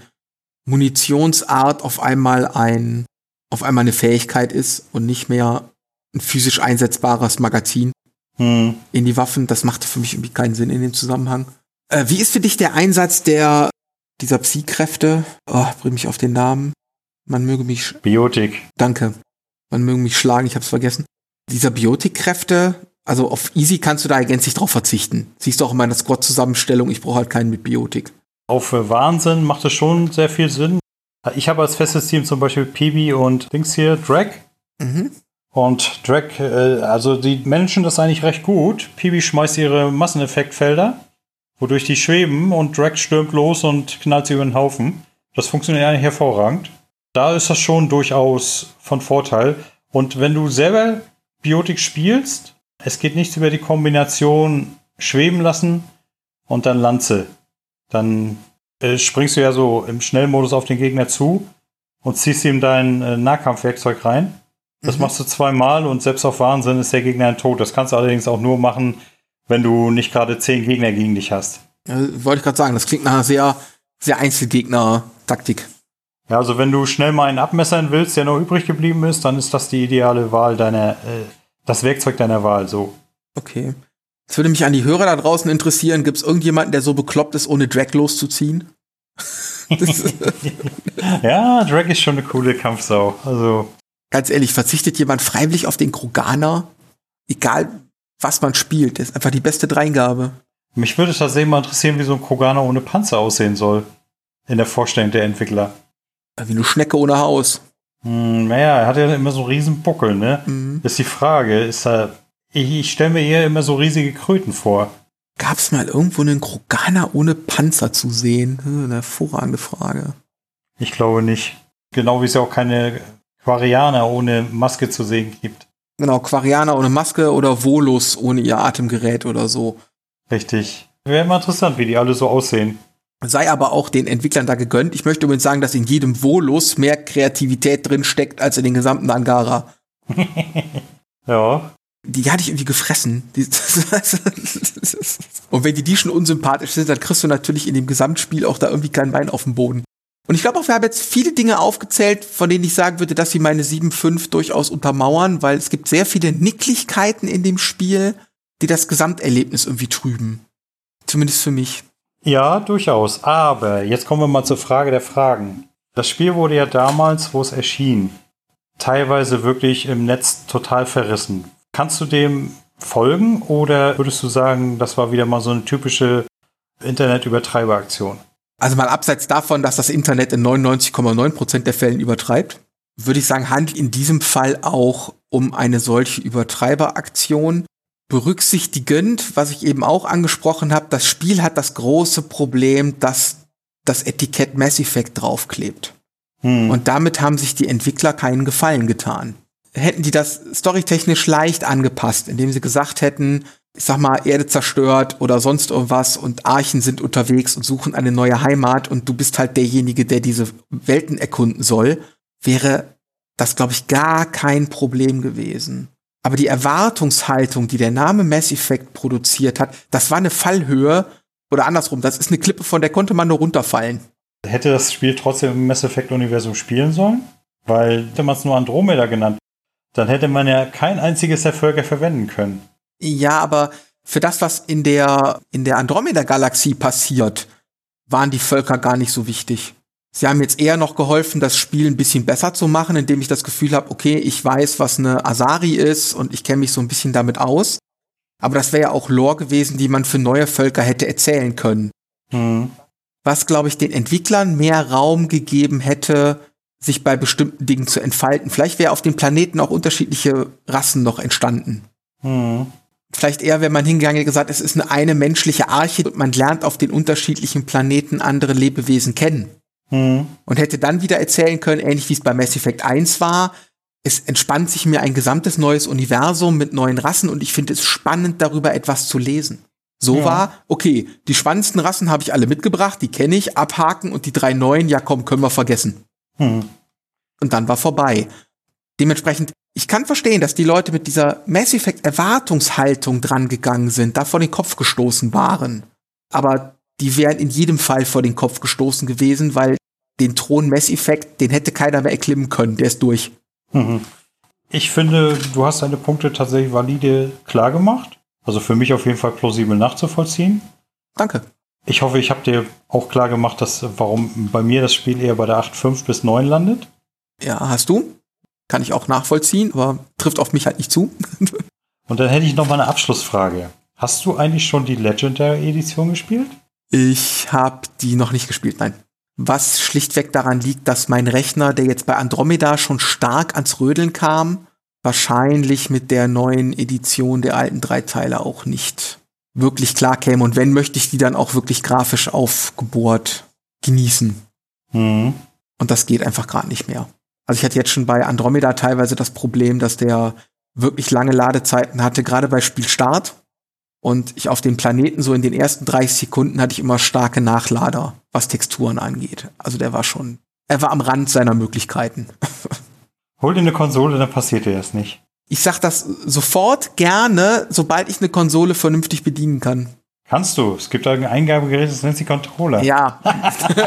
Munitionsart auf einmal ein, auf einmal eine Fähigkeit ist und nicht mehr ein physisch einsetzbares Magazin hm. in die Waffen. Das machte für mich irgendwie keinen Sinn in dem Zusammenhang. Äh, wie ist für dich der Einsatz der, dieser Psi-Kräfte? Oh, bring mich auf den Namen. Man möge mich. Biotik. Danke. Man möge mich schlagen, ich hab's vergessen. Dieser Biotik-Kräfte, also auf Easy kannst du da gänzlich drauf verzichten. Siehst du auch in meiner Squad-Zusammenstellung, ich brauche halt keinen mit Biotik. Auf Wahnsinn macht es schon sehr viel Sinn. Ich habe als festes Team zum Beispiel Peeby und Dings hier, Drag. Mhm. Und Drag, äh, also die managen das eigentlich recht gut. Peeby schmeißt ihre Masseneffektfelder, wodurch die schweben und Drag stürmt los und knallt sie über den Haufen. Das funktioniert eigentlich hervorragend. Da ist das schon durchaus von Vorteil. Und wenn du selber Biotik spielst, es geht nichts über die Kombination schweben lassen und dann Lanze. Dann äh, springst du ja so im Schnellmodus auf den Gegner zu und ziehst ihm dein äh, Nahkampfwerkzeug rein. Das mhm. machst du zweimal und selbst auf Wahnsinn ist der Gegner ein Tod. Das kannst du allerdings auch nur machen, wenn du nicht gerade zehn Gegner gegen dich hast. Ja, wollte ich gerade sagen, das klingt nach einer sehr, sehr Einzelgegner-Taktik. Ja, also wenn du schnell mal einen abmessern willst, der noch übrig geblieben ist, dann ist das die ideale Wahl deiner äh, das Werkzeug deiner Wahl, so. Okay. Es würde mich an die Hörer da draußen interessieren, gibt es irgendjemanden, der so bekloppt ist, ohne Drag loszuziehen? [LAUGHS] ja, Drag ist schon eine coole Kampfsau. Also. Ganz ehrlich, verzichtet jemand freiwillig auf den Kroganer? Egal, was man spielt, das ist einfach die beste Dreingabe. Mich würde tatsächlich mal interessieren, wie so ein Kroganer ohne Panzer aussehen soll. In der Vorstellung der Entwickler. Wie eine Schnecke ohne Haus. Hm, naja, er hat ja immer so riesen Buckel, ne? Mhm. Ist die Frage, ist er. Ich, ich stelle mir eher immer so riesige Kröten vor. Gab es mal irgendwo einen Kroganer ohne Panzer zu sehen? Eine hervorragende Frage. Ich glaube nicht. Genau wie es ja auch keine Quarianer ohne Maske zu sehen gibt. Genau, Quarianer ohne Maske oder Volus ohne ihr Atemgerät oder so. Richtig. Wäre immer interessant, wie die alle so aussehen. Sei aber auch den Entwicklern da gegönnt. Ich möchte übrigens sagen, dass in jedem Volus mehr Kreativität drin steckt als in den gesamten Angara. [LAUGHS] ja. Die hatte ich irgendwie gefressen. [LAUGHS] Und wenn die die schon unsympathisch sind, dann kriegst du natürlich in dem Gesamtspiel auch da irgendwie kein Bein auf dem Boden. Und ich glaube auch, wir haben jetzt viele Dinge aufgezählt, von denen ich sagen würde, dass sie meine 7.5 durchaus untermauern, weil es gibt sehr viele Nicklichkeiten in dem Spiel, die das Gesamterlebnis irgendwie trüben. Zumindest für mich. Ja, durchaus. Aber jetzt kommen wir mal zur Frage der Fragen. Das Spiel wurde ja damals, wo es erschien, teilweise wirklich im Netz total verrissen. Kannst du dem folgen oder würdest du sagen, das war wieder mal so eine typische Internetübertreiberaktion? Also mal abseits davon, dass das Internet in 99,9% der Fällen übertreibt, würde ich sagen, handelt in diesem Fall auch um eine solche Übertreiberaktion. Berücksichtigend, was ich eben auch angesprochen habe, das Spiel hat das große Problem, dass das Etikett Mass Effect draufklebt. Hm. Und damit haben sich die Entwickler keinen Gefallen getan. Hätten die das storytechnisch leicht angepasst, indem sie gesagt hätten, ich sag mal, Erde zerstört oder sonst irgendwas und Archen sind unterwegs und suchen eine neue Heimat und du bist halt derjenige, der diese Welten erkunden soll, wäre das, glaube ich, gar kein Problem gewesen. Aber die Erwartungshaltung, die der Name Mass Effect produziert hat, das war eine Fallhöhe oder andersrum, das ist eine Klippe, von der konnte man nur runterfallen. Hätte das Spiel trotzdem im Mass Effect-Universum spielen sollen? Weil hätte man es nur Andromeda genannt, dann hätte man ja kein einziges der Völker verwenden können. Ja, aber für das, was in der, in der Andromeda-Galaxie passiert, waren die Völker gar nicht so wichtig. Sie haben jetzt eher noch geholfen, das Spiel ein bisschen besser zu machen, indem ich das Gefühl habe, okay, ich weiß, was eine Asari ist und ich kenne mich so ein bisschen damit aus. Aber das wäre ja auch Lore gewesen, die man für neue Völker hätte erzählen können. Mhm. Was, glaube ich, den Entwicklern mehr Raum gegeben hätte, sich bei bestimmten Dingen zu entfalten. Vielleicht wäre auf dem Planeten auch unterschiedliche Rassen noch entstanden. Mhm vielleicht eher, wenn man hingegangen hätte gesagt, es ist eine, eine menschliche Arche und man lernt auf den unterschiedlichen Planeten andere Lebewesen kennen. Mhm. Und hätte dann wieder erzählen können, ähnlich wie es bei Mass Effect 1 war, es entspannt sich mir ein gesamtes neues Universum mit neuen Rassen und ich finde es spannend, darüber etwas zu lesen. So ja. war, okay, die spannendsten Rassen habe ich alle mitgebracht, die kenne ich, abhaken und die drei neuen, ja komm, können wir vergessen. Mhm. Und dann war vorbei. Dementsprechend ich kann verstehen, dass die Leute mit dieser Mass Effect Erwartungshaltung dran gegangen sind, da vor den Kopf gestoßen waren. Aber die wären in jedem Fall vor den Kopf gestoßen gewesen, weil den Thron Mass Effect, den hätte keiner mehr erklimmen können, der ist durch. Mhm. Ich finde, du hast deine Punkte tatsächlich valide klar gemacht. Also für mich auf jeden Fall plausibel nachzuvollziehen. Danke. Ich hoffe, ich habe dir auch klar gemacht, dass warum bei mir das Spiel eher bei der 8.5 bis 9 landet. Ja, hast du? Kann ich auch nachvollziehen, aber trifft auf mich halt nicht zu. [LAUGHS] Und dann hätte ich noch mal eine Abschlussfrage. Hast du eigentlich schon die Legendary Edition gespielt? Ich habe die noch nicht gespielt, nein. Was schlichtweg daran liegt, dass mein Rechner, der jetzt bei Andromeda schon stark ans Rödeln kam, wahrscheinlich mit der neuen Edition der alten drei Teile auch nicht wirklich klar käme. Und wenn, möchte ich die dann auch wirklich grafisch aufgebohrt genießen. Mhm. Und das geht einfach gerade nicht mehr. Also ich hatte jetzt schon bei Andromeda teilweise das Problem, dass der wirklich lange Ladezeiten hatte, gerade bei Spielstart. Und ich auf dem Planeten so in den ersten 30 Sekunden hatte ich immer starke Nachlader, was Texturen angeht. Also der war schon, er war am Rand seiner Möglichkeiten. [LAUGHS] Hol dir eine Konsole, dann passiert dir das nicht. Ich sag das sofort gerne, sobald ich eine Konsole vernünftig bedienen kann. Kannst du. Es gibt ein Eingabegerät, das nennt sich Controller. Ja. [LAUGHS]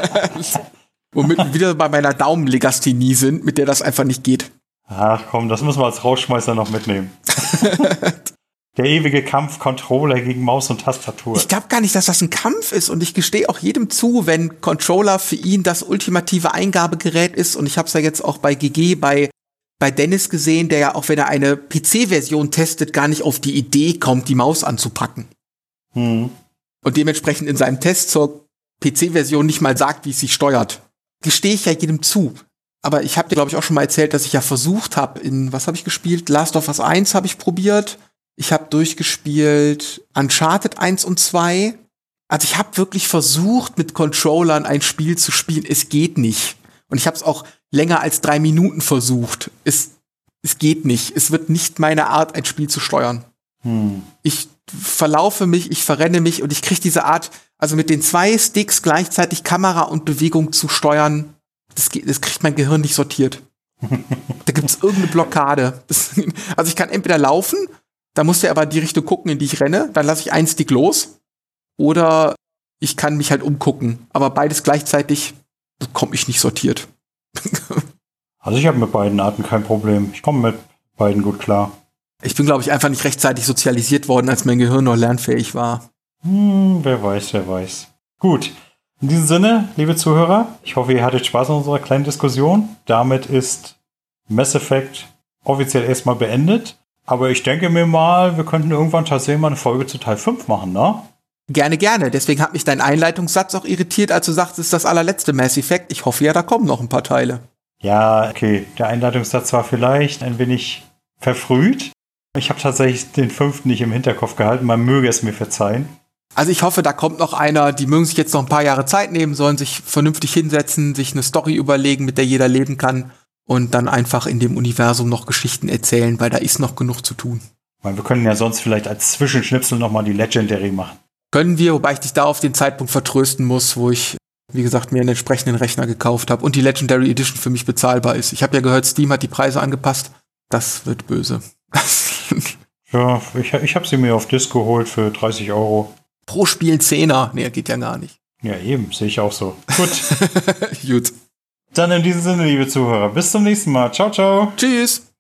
[LAUGHS] Womit wir wieder bei meiner Daumenlegasthenie sind, mit der das einfach nicht geht. Ach komm, das müssen wir als Rausschmeißer noch mitnehmen. Der ewige Kampf Controller gegen Maus und Tastatur. Ich glaube gar nicht, dass das ein Kampf ist und ich gestehe auch jedem zu, wenn Controller für ihn das ultimative Eingabegerät ist und ich habe es ja jetzt auch bei GG bei bei Dennis gesehen, der ja auch wenn er eine PC-Version testet, gar nicht auf die Idee kommt, die Maus anzupacken. Hm. Und dementsprechend in seinem Test zur PC-Version nicht mal sagt, wie es sich steuert gestehe ich ja jedem zu. Aber ich habe dir, glaube ich, auch schon mal erzählt, dass ich ja versucht habe, in, was habe ich gespielt? Last of Us 1 habe ich probiert. Ich habe durchgespielt Uncharted 1 und 2. Also ich habe wirklich versucht, mit Controllern ein Spiel zu spielen. Es geht nicht. Und ich habe es auch länger als drei Minuten versucht. Es, es geht nicht. Es wird nicht meine Art, ein Spiel zu steuern. Hm. Ich verlaufe mich, ich verrenne mich und ich kriege diese Art, also mit den zwei Sticks gleichzeitig Kamera und Bewegung zu steuern, das, geht, das kriegt mein Gehirn nicht sortiert. [LAUGHS] da gibt es irgendeine Blockade. Das, [LAUGHS] also ich kann entweder laufen, da muss der aber die Richtung gucken, in die ich renne, dann lasse ich einen Stick los. Oder ich kann mich halt umgucken. Aber beides gleichzeitig bekomme ich nicht sortiert. [LAUGHS] also ich habe mit beiden Arten kein Problem. Ich komme mit beiden gut klar. Ich bin, glaube ich, einfach nicht rechtzeitig sozialisiert worden, als mein Gehirn noch lernfähig war. Hm, wer weiß, wer weiß. Gut. In diesem Sinne, liebe Zuhörer, ich hoffe, ihr hattet Spaß an unserer kleinen Diskussion. Damit ist Mass Effect offiziell erstmal beendet. Aber ich denke mir mal, wir könnten irgendwann tatsächlich mal eine Folge zu Teil 5 machen, ne? Gerne, gerne. Deswegen hat mich dein Einleitungssatz auch irritiert, als du sagst, es ist das allerletzte Mass Effect. Ich hoffe ja, da kommen noch ein paar Teile. Ja, okay. Der Einleitungssatz war vielleicht ein wenig verfrüht. Ich habe tatsächlich den fünften nicht im Hinterkopf gehalten. Man möge es mir verzeihen. Also ich hoffe, da kommt noch einer, die mögen sich jetzt noch ein paar Jahre Zeit nehmen, sollen sich vernünftig hinsetzen, sich eine Story überlegen, mit der jeder leben kann und dann einfach in dem Universum noch Geschichten erzählen, weil da ist noch genug zu tun. Meine, wir können ja sonst vielleicht als Zwischenschnipsel nochmal die Legendary machen. Können wir, wobei ich dich da auf den Zeitpunkt vertrösten muss, wo ich, wie gesagt, mir einen entsprechenden Rechner gekauft habe und die Legendary Edition für mich bezahlbar ist. Ich habe ja gehört, Steam hat die Preise angepasst. Das wird böse. [LAUGHS] ja, ich, ich habe sie mir auf Disc geholt für 30 Euro. Pro Spiel 10er. Nee, geht ja gar nicht. Ja, eben, sehe ich auch so. Gut. [LAUGHS] Gut. Dann in diesem Sinne, liebe Zuhörer, bis zum nächsten Mal. Ciao, ciao. Tschüss.